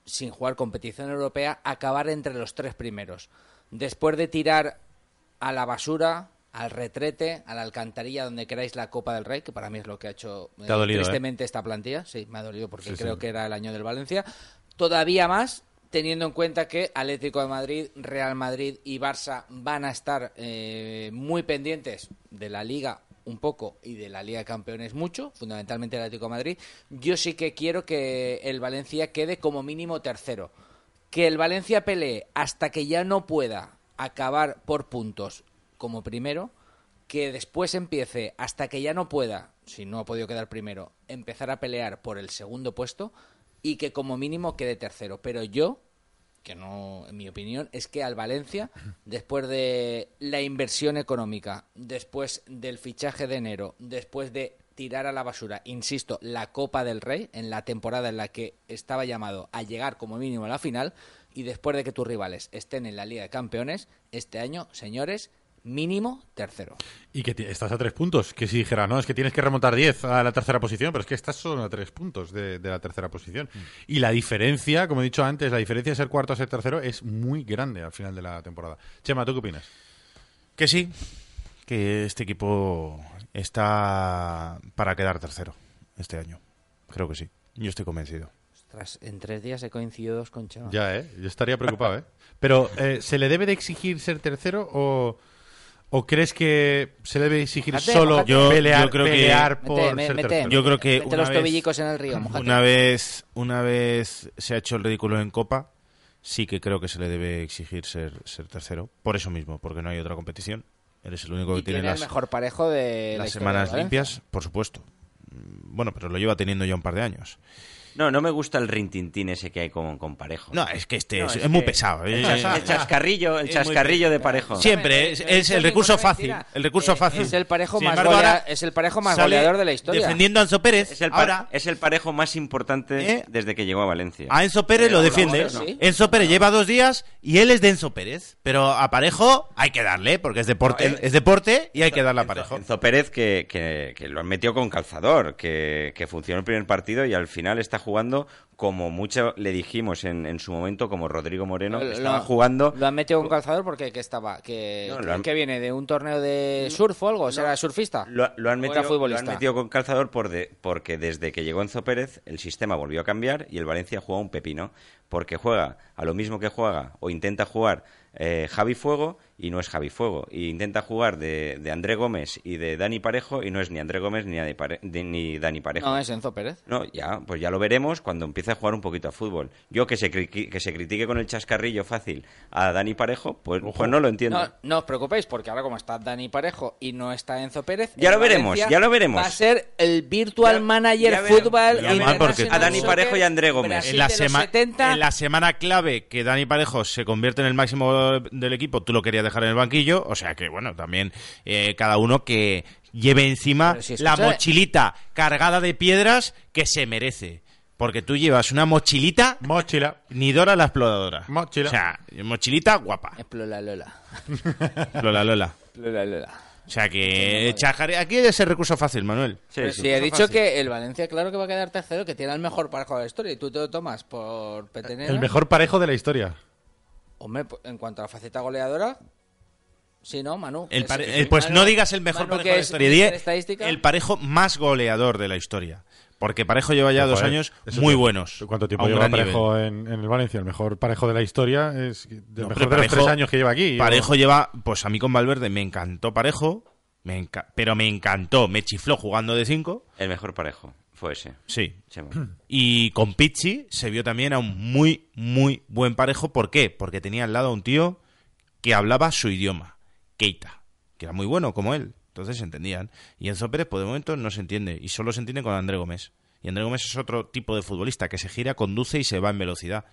Speaker 3: sin jugar competición europea, acabar entre los tres primeros. Después de tirar a la basura, al retrete, a la alcantarilla, donde queráis la Copa del Rey, que para mí es lo que ha hecho eh,
Speaker 1: Te ha dolido, ¿eh?
Speaker 3: tristemente esta plantilla. Sí, me ha dolido porque
Speaker 1: Sí,
Speaker 3: creo
Speaker 1: sí.
Speaker 3: que era el año del Valencia. Todavía más teniendo en cuenta que Atlético de Madrid, Real Madrid y Barça van a estar eh, muy pendientes de la Liga un poco y de la Liga de Campeones mucho, fundamentalmente el Atlético de Madrid. Yo sí que quiero que el Valencia quede como mínimo tercero. Que el Valencia pelee hasta que ya no pueda acabar por puntos como primero, que después empiece hasta que ya no pueda, si no ha podido quedar primero, empezar a pelear por el segundo puesto y que como mínimo quede tercero. Pero yo, que no, en mi opinión, es que al Valencia, después de la inversión económica, después del fichaje de enero, después de tirar a la basura, insisto, la Copa del Rey, en la temporada en la que estaba llamado a llegar como mínimo a la final, y después de que tus rivales estén en la Liga de Campeones, este año, señores, mínimo tercero.
Speaker 1: Y que estás a tres puntos. Que si dijera, no, es que tienes que remontar 10 a la tercera posición, pero es que estás solo a tres puntos de, de la tercera posición. Y la diferencia, como he dicho antes, la diferencia de ser cuarto a ser tercero es muy grande al final de la temporada. Chema, ¿tú qué opinas?
Speaker 2: Que sí, que este equipo está para quedar tercero este año. Creo que sí. Yo estoy convencido.
Speaker 3: Ostras, en tres días he coincidido dos con Chema.
Speaker 1: Ya, ¿eh? Yo estaría preocupado, ¿eh? Pero, eh, ¿se le debe de exigir ser tercero o, o crees que se debe exigir solo.
Speaker 2: Yo-
Speaker 1: pelear,
Speaker 2: yo creo que-
Speaker 1: pelear por
Speaker 3: Mete,
Speaker 1: ser
Speaker 3: mete,
Speaker 1: tercero?
Speaker 2: Yo creo que
Speaker 3: mete
Speaker 2: una
Speaker 3: los
Speaker 2: vez-
Speaker 3: tobillicos en el río, mójate.
Speaker 2: Una vez, una vez se ha hecho el ridículo en Copa, sí que creo que se le debe exigir ser, ser tercero. Por eso mismo, porque no hay otra competición. Eres el único que
Speaker 3: Y
Speaker 2: tiene,
Speaker 3: tiene el
Speaker 2: las,
Speaker 3: mejor parejo de la
Speaker 2: las semanas limpias, por supuesto. Bueno, pero lo lleva teniendo ya un par de años.
Speaker 5: No, no me gusta el rintintín ese que hay con, con Parejo.
Speaker 2: No, es que este
Speaker 5: No,
Speaker 2: es,
Speaker 5: es
Speaker 2: es muy
Speaker 5: que-
Speaker 2: pesado.
Speaker 5: El,
Speaker 2: eh.
Speaker 5: el chascarrillo, el chascarrillo de. Parejo.
Speaker 2: Siempre, es, es el recurso fácil. El recurso
Speaker 3: Eh,
Speaker 2: fácil.
Speaker 3: Es el parejo, más,
Speaker 2: embargo,
Speaker 3: golea-
Speaker 2: ahora
Speaker 3: es el parejo más goleador de la historia.
Speaker 2: Defendiendo a Enzo Pérez.
Speaker 5: Es el,
Speaker 2: ahora,
Speaker 5: es el parejo más importante
Speaker 2: ¿Eh?
Speaker 5: desde que llegó a Valencia.
Speaker 2: a Enzo Pérez lo defiende. Enzo Pérez lleva dos días y él es de Enzo Pérez. Pero a Parejo hay que darle, porque es deporte,
Speaker 5: No, eh,
Speaker 2: es deporte y hay que darle a Parejo.
Speaker 5: Enzo Pérez que, que- que lo han metido con calzador, que, que funcionó el primer partido y al final está jugando como mucho le dijimos en, en su momento, como Rodrigo Moreno,
Speaker 3: Lo-
Speaker 5: estaba jugando.
Speaker 3: Lo han metido con calzador porque que estaba que,
Speaker 5: No,
Speaker 3: que-
Speaker 5: lo han-
Speaker 3: que viene de un torneo de surf o algo, o sea, era surfista.
Speaker 5: Lo, lo han
Speaker 3: ¿O era
Speaker 5: metido, lo han metido con calzador por de- porque desde que llegó Enzo Pérez el sistema volvió a cambiar y el Valencia juega un pepino. Porque juega a lo mismo que juega o intenta jugar eh, Javi Fuego y no es Javi Fuego. Y intenta jugar de, de André Gómez y de Dani Parejo y no es ni André Gómez ni, Dani Pare- de- ni Dani Parejo.
Speaker 3: No, es Enzo Pérez.
Speaker 5: No, ya, pues ya lo veremos cuando empiece a jugar un poquito a fútbol. Yo que se, que se critique con el chascarrillo fácil a Dani Parejo, pues, pues no lo entiendo.
Speaker 3: No, no os preocupéis porque ahora como está Dani Parejo y no está Enzo Pérez,
Speaker 5: Ya lo veremos,
Speaker 3: Valencia
Speaker 5: ya lo veremos.
Speaker 3: Va a ser el virtual
Speaker 5: Ya-
Speaker 3: manager
Speaker 5: ya
Speaker 3: fútbol
Speaker 2: porque
Speaker 5: a Dani Parejo y a André Gómez.
Speaker 3: Brasil
Speaker 2: En la, sema-
Speaker 3: 70,
Speaker 2: en la semana clave que Dani Parejo se convierte en el máximo del equipo, tú lo querías dejar en el banquillo, o sea que bueno, también eh, cada uno que lleve encima la mochilita cargada de piedras que se merece. Porque tú llevas una mochilita,
Speaker 1: Mochila.
Speaker 2: ni Dora la exploradora.
Speaker 1: Mochila.
Speaker 2: O sea, mochilita guapa.
Speaker 3: Es Plola Lola.
Speaker 2: Lola Lola.
Speaker 3: Plola Lola.
Speaker 2: O sea que chajare- aquí es el recurso fácil, Manuel.
Speaker 5: Sí, sí.
Speaker 3: si he dicho que el Valencia, claro que va a quedar tercero, que tiene el mejor parejo de la historia y tú te lo tomas por petenera.
Speaker 1: El mejor parejo de la historia.
Speaker 3: Hombre, pues, en cuanto a la faceta goleadora, sí, ¿no, Manu?
Speaker 2: El
Speaker 3: Es-
Speaker 2: pare-
Speaker 3: es-
Speaker 2: eh, pues
Speaker 3: Manu-
Speaker 2: no digas el mejor
Speaker 3: Manu,
Speaker 2: parejo de la
Speaker 3: es
Speaker 2: historia,
Speaker 3: estadística.
Speaker 2: el parejo más goleador de la historia. Porque Parejo lleva ya dos
Speaker 1: Joder,
Speaker 2: años muy buenos.
Speaker 1: ¿Cuánto tiempo lleva Parejo en, en el Valencia? El mejor parejo de la historia es
Speaker 2: No,
Speaker 1: mejor de los tres años que lleva aquí.
Speaker 2: Parejo lleva, pues a mí con Valverde me encantó Parejo, me enca- pero me encantó, me chifló jugando de cinco,
Speaker 5: El mejor parejo fue ese.
Speaker 2: sí.
Speaker 5: Chema.
Speaker 2: Y con Pizzi se vio también a un muy, muy buen Parejo. ¿Por qué? Porque tenía al lado a un tío que hablaba su idioma, Que era muy bueno como él. Entonces se entendían. Y Enzo Pérez, por de momento, no se entiende. Y solo se entiende con André Gómez. Y André Gómez es otro tipo de futbolista que se gira, conduce y se va en velocidad.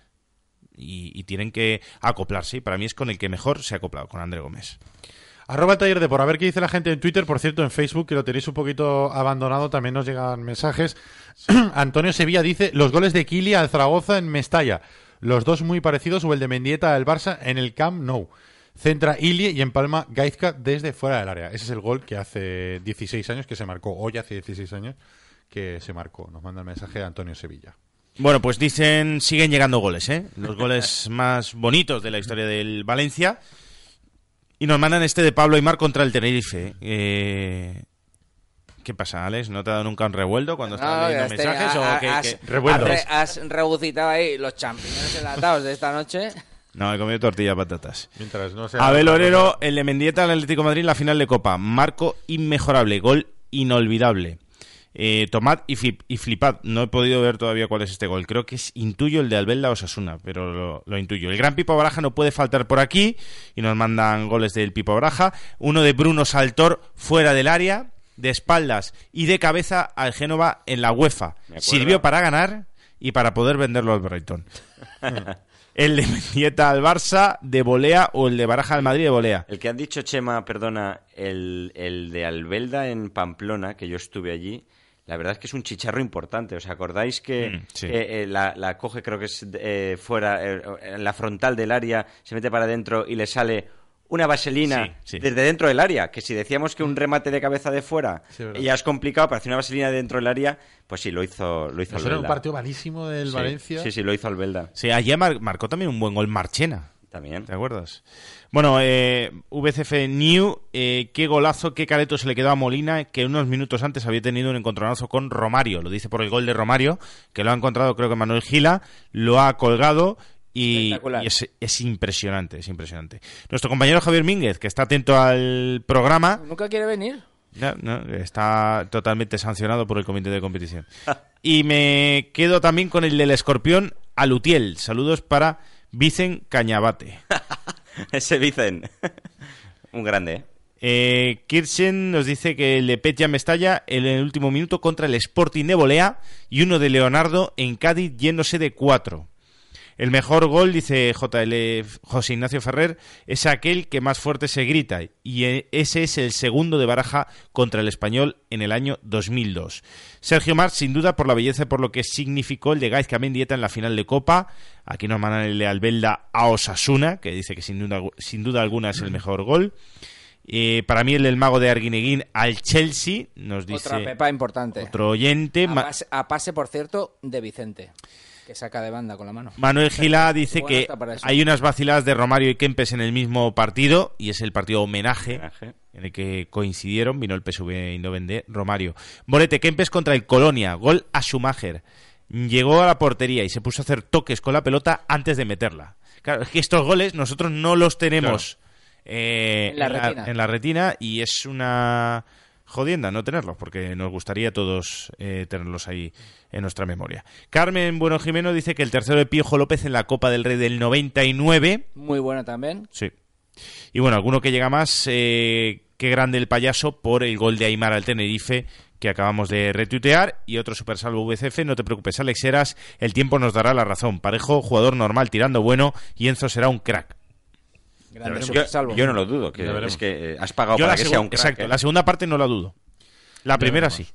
Speaker 2: y, y tienen que acoplarse. Y para mí es con el que mejor se ha acoplado, con André Gómez.
Speaker 1: Arroba el taller de por a ver qué dice la gente en Twitter, por cierto, en Facebook, que lo tenéis un poquito abandonado, también nos llegan mensajes. Antonio Sevilla dice, los goles de Kili al Zaragoza en Mestalla, los dos muy parecidos, o el de Mendieta al Barça en el Camp Nou. Centra Ilie y empalma Gaizka desde fuera del área. Ese es el gol que hace 16 años que se marcó, hoy hace 16 años que se marcó. Nos manda el mensaje de Antonio Sevilla.
Speaker 2: Bueno, pues dicen, siguen llegando goles, ¿eh? Los goles más bonitos de la historia del Valencia. Y nos mandan este de Pablo Aymar contra el Tenerife. Eh, ¿Qué pasa, Alex? ¿No te ha dado nunca un revuelto cuando estás
Speaker 3: No,
Speaker 2: leyendo
Speaker 3: este,
Speaker 2: mensajes?
Speaker 3: ha-
Speaker 2: o qué-
Speaker 3: has, has rebucitado ahí los champiñones enlatados de esta noche.
Speaker 2: No, he comido tortilla de patatas.
Speaker 1: Mientras no sea
Speaker 2: Abel Orero, el de Mendieta al Atlético de Madrid en la final de Copa. Marco inmejorable, gol inolvidable. Eh, tomad y, flip- y flipad. No he podido ver todavía cuál es este gol. Creo que es intuyo el de Albelda Osasuna, pero lo, lo intuyo. El gran Pipo Baraja no puede faltar por aquí y nos mandan goles del Pipo Baraja. Uno de Bruno Saltor fuera del área, de espaldas y de cabeza al Génova en la UEFA. Sirvió para ganar y para poder venderlo al Brighton. el de Mendieta al Barça de volea o el de Baraja al Madrid de volea.
Speaker 5: El que han dicho, Chema, perdona, el, el de Albelda en Pamplona, que yo estuve allí, la verdad es que es un chicharro importante. ¿Os acordáis que,
Speaker 2: Mm, sí.
Speaker 5: que, eh, la, la coge, creo que es eh, fuera, eh, en la frontal del área, se mete para adentro y le sale una vaselina
Speaker 2: Sí, sí.
Speaker 5: desde dentro del área? Que si decíamos que un remate de cabeza de fuera
Speaker 1: Sí,
Speaker 5: ya es complicado, para hacer una vaselina dentro del área, pues sí, lo hizo, lo hizo
Speaker 1: Eso era un
Speaker 5: Albelda.
Speaker 1: partido malísimo del
Speaker 5: Sí,
Speaker 1: Valencia.
Speaker 5: Sí, sí, lo hizo Albelda.
Speaker 2: Sí, ayer mar- marcó también un buen gol Marchena.
Speaker 5: También.
Speaker 2: ¿Te acuerdas? Bueno, eh, VCF New, eh, qué golazo, qué careto se le quedó a Molina, que unos minutos antes había tenido un encontronazo con Romario. Lo dice por el gol de Romario, que lo ha encontrado creo que Manuel Gila, lo ha colgado y, es, es impresionante, es impresionante. Nuestro compañero Javier Mínguez, que está atento al programa,
Speaker 3: Nunca quiere venir.
Speaker 2: no, no, está totalmente sancionado por el comité de competición. Y me quedo también con el del escorpión Alutiel. Saludos para Vicen Cañabate.
Speaker 5: Ese Vicen. un grande, ¿eh?
Speaker 2: Eh, Kirchen nos dice que el de Petja Mestalla en el último minuto contra el Sporting de Bolea y uno de Leonardo en Cádiz yéndose de cuatro. El mejor gol, dice JL José Ignacio Ferrer, es aquel que más fuerte se grita y eh, ese es el segundo de Baraja contra el español en el año 2002. Sergio Mar, sin duda, por la belleza y por lo que significó el de Gaizka Mendieta en la final de Copa. Aquí nos mandan el de Albelda a Osasuna, que dice que sin duda, sin duda alguna es el mejor gol. Eh, para mí el del mago de Arguineguín al Chelsea, nos dice
Speaker 3: Otra pepa importante.
Speaker 2: otro oyente.
Speaker 3: A
Speaker 2: Ma-
Speaker 3: pase, a pase, por cierto, de Vicente, que saca de banda con la mano.
Speaker 2: Manuel Gila dice
Speaker 3: Bueno,
Speaker 2: que hay unas vaciladas de Romario y Kempes en el mismo partido y es el partido homenaje,
Speaker 5: Homenaje.
Speaker 2: en el que coincidieron, vino el PSV Eindhoven de Romario. Bolete Kempes contra el Colonia, gol a Schumacher. Llegó a la portería y se puso a hacer toques con la pelota antes de meterla. Claro, es que estos goles nosotros no los tenemos eh,
Speaker 3: En la retina.
Speaker 2: en la retina y es una jodienda no tenerlos, porque nos gustaría a todos eh, tenerlos ahí en nuestra memoria. Carmen Bueno Jimeno dice que el tercero de Piojo López en la Copa del Rey del 99.
Speaker 3: Muy bueno también.
Speaker 2: Sí. Y bueno, alguno que llega más, eh, qué grande el payaso por el gol de Aymar al Tenerife que acabamos de retuitear y otro super salvo VCF, no te preocupes Alex Heras, el tiempo nos dará la razón. Parejo, jugador normal tirando bueno y Enzo será un crack.
Speaker 3: Grande
Speaker 5: Yo, no lo dudo, que es que eh, has pagado
Speaker 2: Yo
Speaker 5: para
Speaker 2: la
Speaker 5: que sea un crack.
Speaker 2: Exacto,
Speaker 5: ¿eh?
Speaker 2: la segunda parte no la dudo. La primera sí.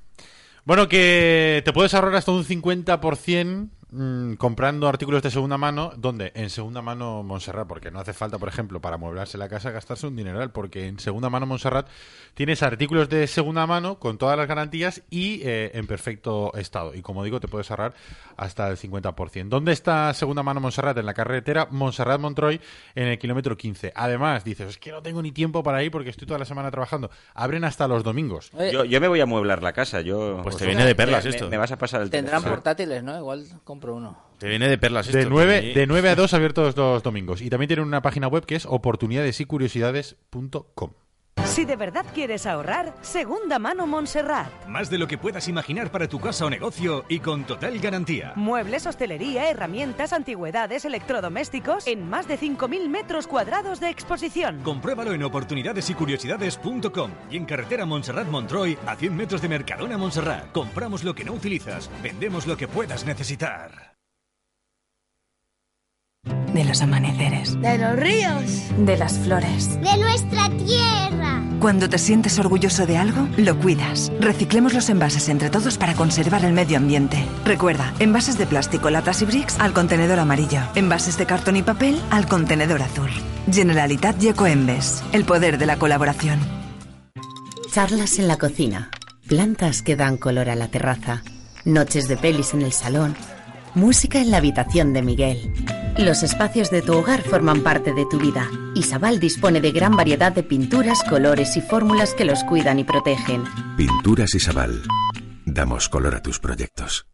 Speaker 1: Bueno, que te puedes ahorrar hasta un 50% mm, comprando artículos de segunda mano, donde en segunda mano Montserrat, porque no hace falta, por ejemplo, para mueblarse la casa gastarse un dineral, porque en segunda mano Montserrat tienes artículos de segunda mano con todas las garantías y eh, en perfecto estado. Y como digo, te puedes ahorrar hasta el 50%. ¿Dónde está segunda mano Montserrat? En la carretera Montserrat Montroy en el kilómetro 15. Además, dices, es que no tengo ni tiempo para ir porque estoy toda la semana trabajando. Abren hasta los domingos.
Speaker 5: Yo, yo me voy a mueblar la casa. Yo,
Speaker 2: Pues te viene de perlas
Speaker 5: me-
Speaker 2: esto.
Speaker 5: Me, vas a pasar el
Speaker 3: Tendrán
Speaker 5: teléfono.
Speaker 3: portátiles, ¿no? Igual compro uno.
Speaker 2: Te viene de perlas
Speaker 1: De
Speaker 2: esto.
Speaker 1: 9,
Speaker 2: Sí.
Speaker 1: de 9 a 2 abiertos los domingos. Y también tienen una página web que es oportunidadesycuriosidades.com.
Speaker 7: Si de verdad quieres ahorrar, segunda mano Montserrat.
Speaker 9: Más de lo que puedas imaginar para tu casa o negocio y con total garantía.
Speaker 7: Muebles, hostelería, herramientas, antigüedades, electrodomésticos en más de 5.000 metros cuadrados de exposición.
Speaker 9: Compruébalo en oportunidadesycuriosidades.com y en carretera Montserrat Montroy a 100 metros de Mercadona Montserrat. Compramos lo que no utilizas, vendemos lo que puedas necesitar.
Speaker 10: De los amaneceres,
Speaker 11: De los ríos.
Speaker 10: de las flores.
Speaker 11: De nuestra tierra.
Speaker 7: Cuando te sientes orgulloso de algo, lo cuidas. Reciclemos los envases entre todos para conservar el medio ambiente. Recuerda, envases de plástico, latas y bricks al contenedor amarillo. Envases de cartón y papel al contenedor azul. Generalitat y Ecoembes. El poder de la colaboración.
Speaker 12: Charlas en la cocina, plantas que dan color a la terraza, noches de pelis en el salón, música en la habitación de Miguel. Los espacios de tu hogar forman parte de tu vida. Isabal dispone de gran variedad de pinturas, colores y fórmulas que los cuidan y protegen.
Speaker 13: Pinturas Isabal. Damos color a tus proyectos.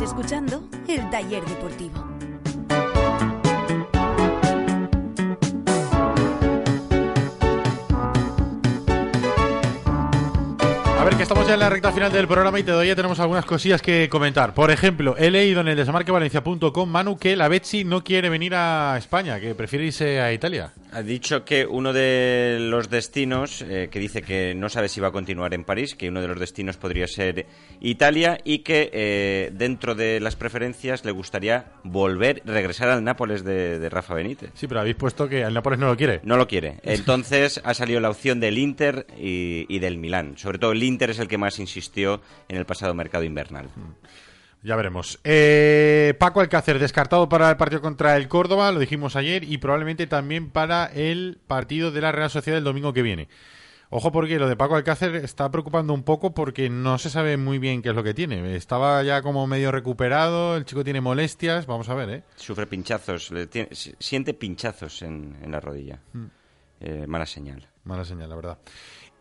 Speaker 7: Escuchando el taller deportivo.
Speaker 1: Ver, que estamos ya en la recta final del programa y todavía tenemos algunas cosillas que comentar. Por ejemplo, he leído en el desamarquevalencia.com, Manu, que la Betsy no quiere venir a España, que prefiere irse a Italia.
Speaker 5: Ha dicho que uno de los destinos, eh, que dice que no sabe si va a continuar en París, que uno de los destinos podría ser Italia y que eh, dentro de las preferencias le gustaría volver, regresar al Nápoles de, de Rafa Benítez.
Speaker 1: Sí, pero habéis puesto que el Nápoles no lo quiere.
Speaker 5: No lo quiere. Entonces ha salido la opción del Inter y, y del Milán. Sobre todo el Inter es el que más insistió en el pasado mercado invernal.
Speaker 1: Ya veremos. Eh, Paco Alcácer, descartado para el partido contra el Córdoba, lo dijimos ayer, y probablemente también para el partido de la Real Sociedad el domingo que viene. Ojo porque lo de Paco Alcácer está preocupando un poco porque no se sabe muy bien qué es lo que tiene. Estaba ya como medio recuperado, el chico tiene molestias, vamos a ver, ¿eh?
Speaker 5: Sufre pinchazos, le tiene- si- siente pinchazos en, en la rodilla.
Speaker 1: Mm.
Speaker 5: Eh, mala señal.
Speaker 1: Mala señal, la verdad.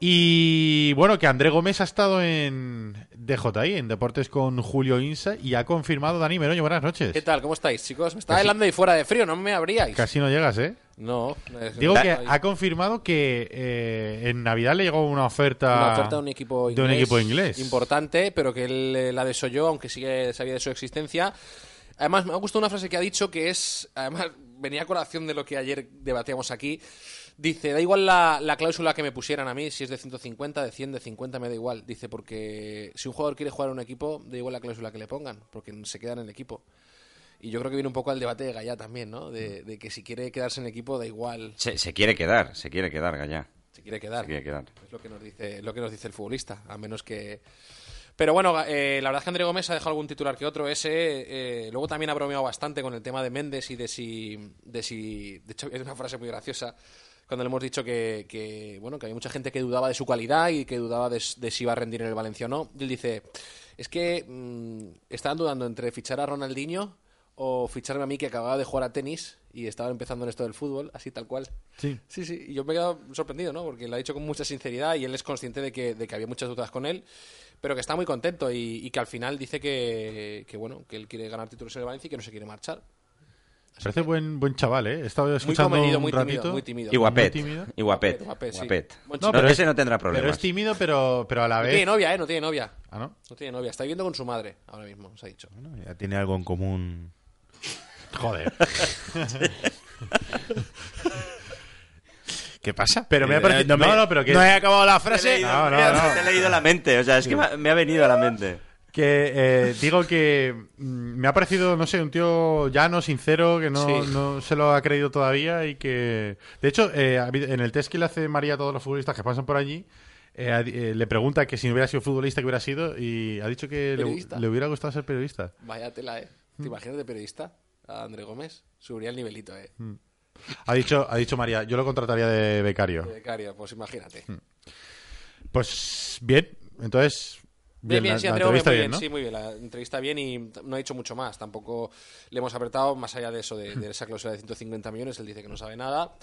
Speaker 1: Y bueno, que André Gómez ha estado en DJI, en Deportes con Julio Insa, y ha confirmado Dani Meroño. Buenas noches.
Speaker 14: ¿Qué tal? ¿Cómo estáis, chicos? Me
Speaker 1: Casi-
Speaker 14: helando ahí fuera de frío, no me abríais.
Speaker 1: Casi no llegas, ¿eh?
Speaker 14: No.
Speaker 1: Digo que ha confirmado que eh, en Navidad le llegó una oferta,
Speaker 14: Una oferta de un equipo
Speaker 1: de
Speaker 14: inglés,
Speaker 1: un equipo inglés.
Speaker 14: importante, pero que él eh, la desoyó, aunque sigue sabía de su existencia. Además, me ha gustado una frase que ha dicho que es, además, venía a colación de lo que ayer debatíamos aquí. Dice, da igual la, la cláusula que me pusieran a mí, si es de 150, de 100, de 50, me da igual. Dice, porque si un jugador quiere jugar en un equipo, da igual la cláusula que le pongan, porque se queda en el equipo. Y yo creo que viene un poco al debate de Gallá también, ¿no? De, de que si quiere quedarse en el equipo, da igual.
Speaker 5: Se, se quiere quedar, se quiere quedar, Gallá.
Speaker 14: Se quiere quedar.
Speaker 5: Se quiere quedar.
Speaker 14: Es lo que nos dice, lo que nos dice el futbolista, a menos que. Pero bueno, eh, la verdad es que André Gómez ha dejado algún titular que otro. Ese, eh, luego también ha bromeado bastante con el tema de Méndez y de si, de si, de hecho, hay una frase muy graciosa cuando le hemos dicho que, que, bueno, que había mucha gente que dudaba de su calidad y que dudaba de, de si iba a rendir en el Valencia o no. Y él dice, es que mm, estaban dudando entre fichar a Ronaldinho o ficharme a mí que acababa de jugar a tenis y estaba empezando en esto del fútbol, así tal cual.
Speaker 1: Sí.
Speaker 14: Sí, sí, y yo me he quedado sorprendido, ¿no? Porque lo ha dicho con mucha sinceridad y él es consciente de que, de que había muchas dudas con él, pero que está muy contento y, y que al final dice que, que, bueno, que él quiere ganar títulos en el Valencia y que no se quiere marchar.
Speaker 1: Parece buen buen chaval, ¿eh? He estado
Speaker 14: Muy comedido,
Speaker 1: un
Speaker 14: muy tímido, muy tímido.
Speaker 5: Y guapet.
Speaker 1: Muy tímido.
Speaker 5: Y guapet.
Speaker 14: Guapet, sí.
Speaker 5: Guapet.
Speaker 14: Buen
Speaker 5: No, pero ese no tendrá
Speaker 1: Pero
Speaker 5: problemas.
Speaker 1: es tímido, pero, pero a la
Speaker 14: No
Speaker 1: vez...
Speaker 14: tiene novia, ¿eh? No tiene novia.
Speaker 1: Ah, ¿no?
Speaker 14: No tiene novia. Está viviendo con su madre ahora mismo, se ha dicho.
Speaker 2: Ya tiene algo en común.
Speaker 1: Joder.
Speaker 2: ¿Qué pasa?
Speaker 1: Pero me ha parecido...
Speaker 2: no me-
Speaker 1: no, pero que...
Speaker 2: no he acabado la
Speaker 5: Te he
Speaker 2: frase.
Speaker 5: leído-
Speaker 1: No, no, no.
Speaker 5: Te he leído la mente, o sea, es que me ha venido a la mente.
Speaker 1: Que eh, digo que mm, me ha parecido, no sé, un tío llano, sincero, que no,
Speaker 14: Sí.
Speaker 1: no se lo ha creído todavía y que... De hecho, eh, en el test que le hace María a todos los futbolistas que pasan por allí, eh, eh, le pregunta que si no hubiera sido futbolista, que hubiera sido, y ha dicho que le, le hubiera gustado ser periodista.
Speaker 14: Vaya tela, ¿eh?
Speaker 1: Mm.
Speaker 14: ¿Te imaginas de periodista? A André Gómez. Subiría el nivelito, ¿eh?
Speaker 1: Ha dicho, ha dicho María, yo lo contrataría de becario.
Speaker 14: De becario, pues imagínate.
Speaker 1: Pues bien, entonces...
Speaker 14: Bien, bien,
Speaker 1: la-
Speaker 14: sí,
Speaker 1: la entrevista
Speaker 14: muy
Speaker 1: bien,
Speaker 14: bien,
Speaker 1: ¿no?
Speaker 14: sí, muy bien. La entrevista bien y no ha dicho mucho más. Tampoco le hemos apretado más allá de eso, de, de esa cláusula de 150 millones. Él dice que no sabe nada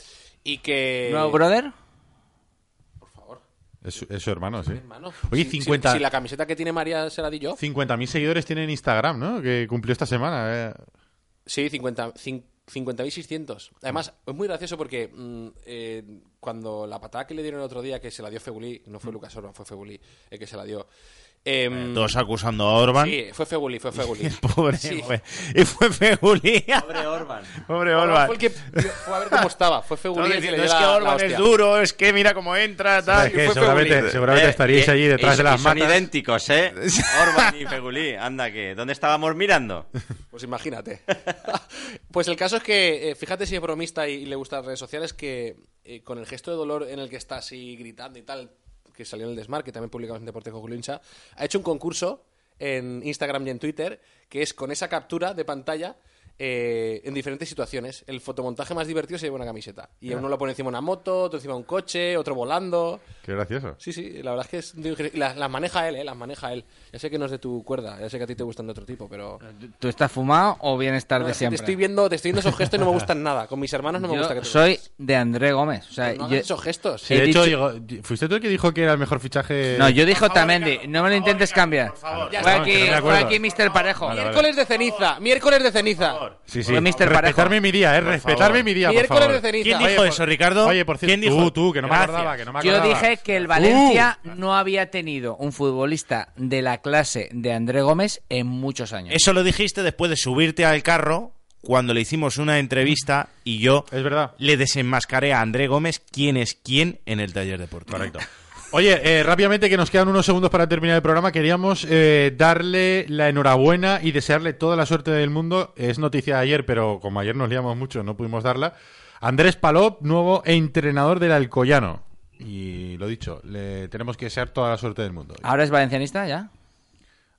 Speaker 14: y que...
Speaker 3: ¿Nuevo brother?
Speaker 1: Es, su- es su hermano, sí.
Speaker 14: Hermano,
Speaker 1: Oye,
Speaker 14: si- si-
Speaker 1: 50...
Speaker 14: Si, la camiseta que tiene María se la di yo.
Speaker 1: 50.000 seguidores tiene en Instagram, ¿no? Que cumplió esta semana. eh.
Speaker 14: Sí, 50 cin- 50.600. Además, es muy gracioso porque mm, eh, cuando la patada que le dieron el otro día, que se la dio Febulí, no fue Lucas Orban, fue Febulí el que se la dio, Em,
Speaker 2: Todos acusando a Orban.
Speaker 14: Sí, fue Feguli, fue Feguli.
Speaker 2: Pobre,
Speaker 14: Sí.
Speaker 2: fue, y fue Feguli.
Speaker 5: Pobre Orban.
Speaker 2: Pobre
Speaker 14: Orban fue el que fue a ver cómo estaba. Fue Feguli el que le
Speaker 2: es que Orban es
Speaker 14: hostia".
Speaker 2: duro, es que mira cómo entra, tal.
Speaker 1: Es que
Speaker 14: fue
Speaker 1: seguramente,
Speaker 14: Feguli.
Speaker 1: seguramente
Speaker 5: Eh,
Speaker 1: estaríais
Speaker 5: y-
Speaker 1: allí detrás
Speaker 5: y-
Speaker 1: de las
Speaker 5: y son
Speaker 1: matas.
Speaker 5: idénticos, ¿eh? Orban y Fegulí. Anda, que ¿dónde estábamos mirando?
Speaker 14: Pues imagínate. pues el caso es que, eh, fíjate si es bromista y, y le gustan las redes sociales, que eh, con el gesto de dolor en el que está así gritando y tal, que salió en el Desmar, que también publicamos en Deporte Hincha, ha hecho un concurso en Instagram y en Twitter, que es con esa captura de pantalla eh, en diferentes situaciones. El fotomontaje más divertido se lleva una camiseta. Y
Speaker 1: Ya.
Speaker 14: uno lo pone encima de una moto, otro encima de un coche, otro volando.
Speaker 1: Qué gracioso.
Speaker 14: Sí, sí, la verdad es que es. Y las, las maneja él, ¿eh? Las maneja él. Ya sé que no es de tu cuerda, ya sé que a ti te gustan de otro tipo, pero...
Speaker 3: ¿Tú estás fumado o bienestar
Speaker 14: No,
Speaker 3: de siempre?
Speaker 14: Te estoy viendo, te estoy viendo esos gestos y no me gustan nada. Con mis hermanos no me
Speaker 3: Yo
Speaker 14: gusta que te
Speaker 3: soy de André Gómez. O sea,
Speaker 14: no
Speaker 3: yo-
Speaker 14: esos gestos.
Speaker 1: Sí, de hecho,
Speaker 3: dicho-
Speaker 1: digo, fuiste tú el que dijo que era el mejor fichaje.
Speaker 3: No, yo dije Otamendi. No me lo intentes cambiar.
Speaker 14: Ya
Speaker 3: Fue
Speaker 14: está,
Speaker 3: aquí,
Speaker 14: no
Speaker 3: fue aquí Mr. Parejo.
Speaker 1: Vale, vale.
Speaker 14: Miércoles de ceniza, miércoles de ceniza.
Speaker 1: Sí, sí.
Speaker 3: Mr. Parejo.
Speaker 1: Respetarme mi día, eh. Respetarme mi día, por
Speaker 14: Miércoles
Speaker 1: favor.
Speaker 14: de ceniza.
Speaker 2: ¿Quién dijo eso, Ricardo?
Speaker 1: Oye, por cierto,
Speaker 2: ¿Quién dijo?
Speaker 1: tú, tú, que no me acordaba, que no me
Speaker 3: Yo
Speaker 1: acordaba.
Speaker 3: dije que el Valencia no había tenido un futbolista de la clase de André Gómez en muchos años.
Speaker 2: Eso lo dijiste después de subirte al carro cuando le hicimos una entrevista y yo
Speaker 1: Es verdad.
Speaker 2: le desenmascaré a André Gómez quién es quién en el taller deportivo.
Speaker 1: Correcto. Oye, eh, rápidamente que nos quedan unos segundos para terminar el programa, queríamos eh, darle la enhorabuena y desearle toda la suerte del mundo. Es noticia de ayer, pero como ayer nos liamos mucho, no pudimos darla. Andrés Palop, nuevo entrenador del Alcoyano. Y lo dicho, le tenemos que desear toda la suerte del mundo.
Speaker 3: ¿Ahora es valencianista ya?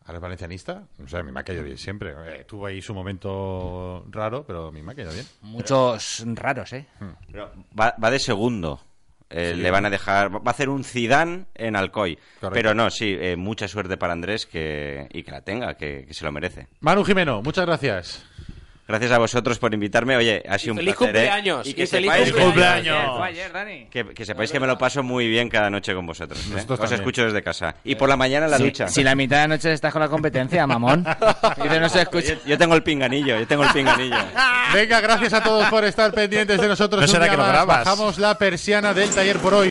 Speaker 1: ¿Ahora es valencianista? O sea, a mí me ha caído bien siempre. Eh, tuvo ahí su momento raro, pero a mí me ha caído bien.
Speaker 3: Muchos raros, ¿eh?
Speaker 5: Pero va, va de segundo. Eh,
Speaker 1: Sí.
Speaker 5: Le van a dejar. Va a hacer un Zidane en Alcoy.
Speaker 1: Correcto.
Speaker 5: Pero no, sí, eh, mucha suerte para Andrés que, y que la tenga, que, que se lo merece.
Speaker 1: Manu Jimeno, muchas gracias.
Speaker 5: Gracias a vosotros por invitarme. Oye, ha sido un
Speaker 14: feliz
Speaker 5: placer. ¿eh?
Speaker 14: cumpleaños,
Speaker 5: Y que
Speaker 14: y feliz
Speaker 5: sepáis
Speaker 14: cumpleaños.
Speaker 3: Fue ayer, Dani.
Speaker 5: que, que sepáis que me lo paso muy bien cada noche con vosotros. ¿eh?
Speaker 1: Nosotros
Speaker 5: Os escucho desde casa. Y por la mañana en la
Speaker 3: Si-
Speaker 5: ducha.
Speaker 3: Si la mitad de la noche estás con la competencia, mamón. Y que no se escucha.
Speaker 5: Yo, yo tengo el pinganillo, yo tengo el pinganillo.
Speaker 1: Venga, gracias a todos por estar pendientes de nosotros.
Speaker 2: ¿No
Speaker 1: un
Speaker 2: será
Speaker 1: día
Speaker 2: que lo grabas?
Speaker 1: Bajamos la persiana del taller por hoy.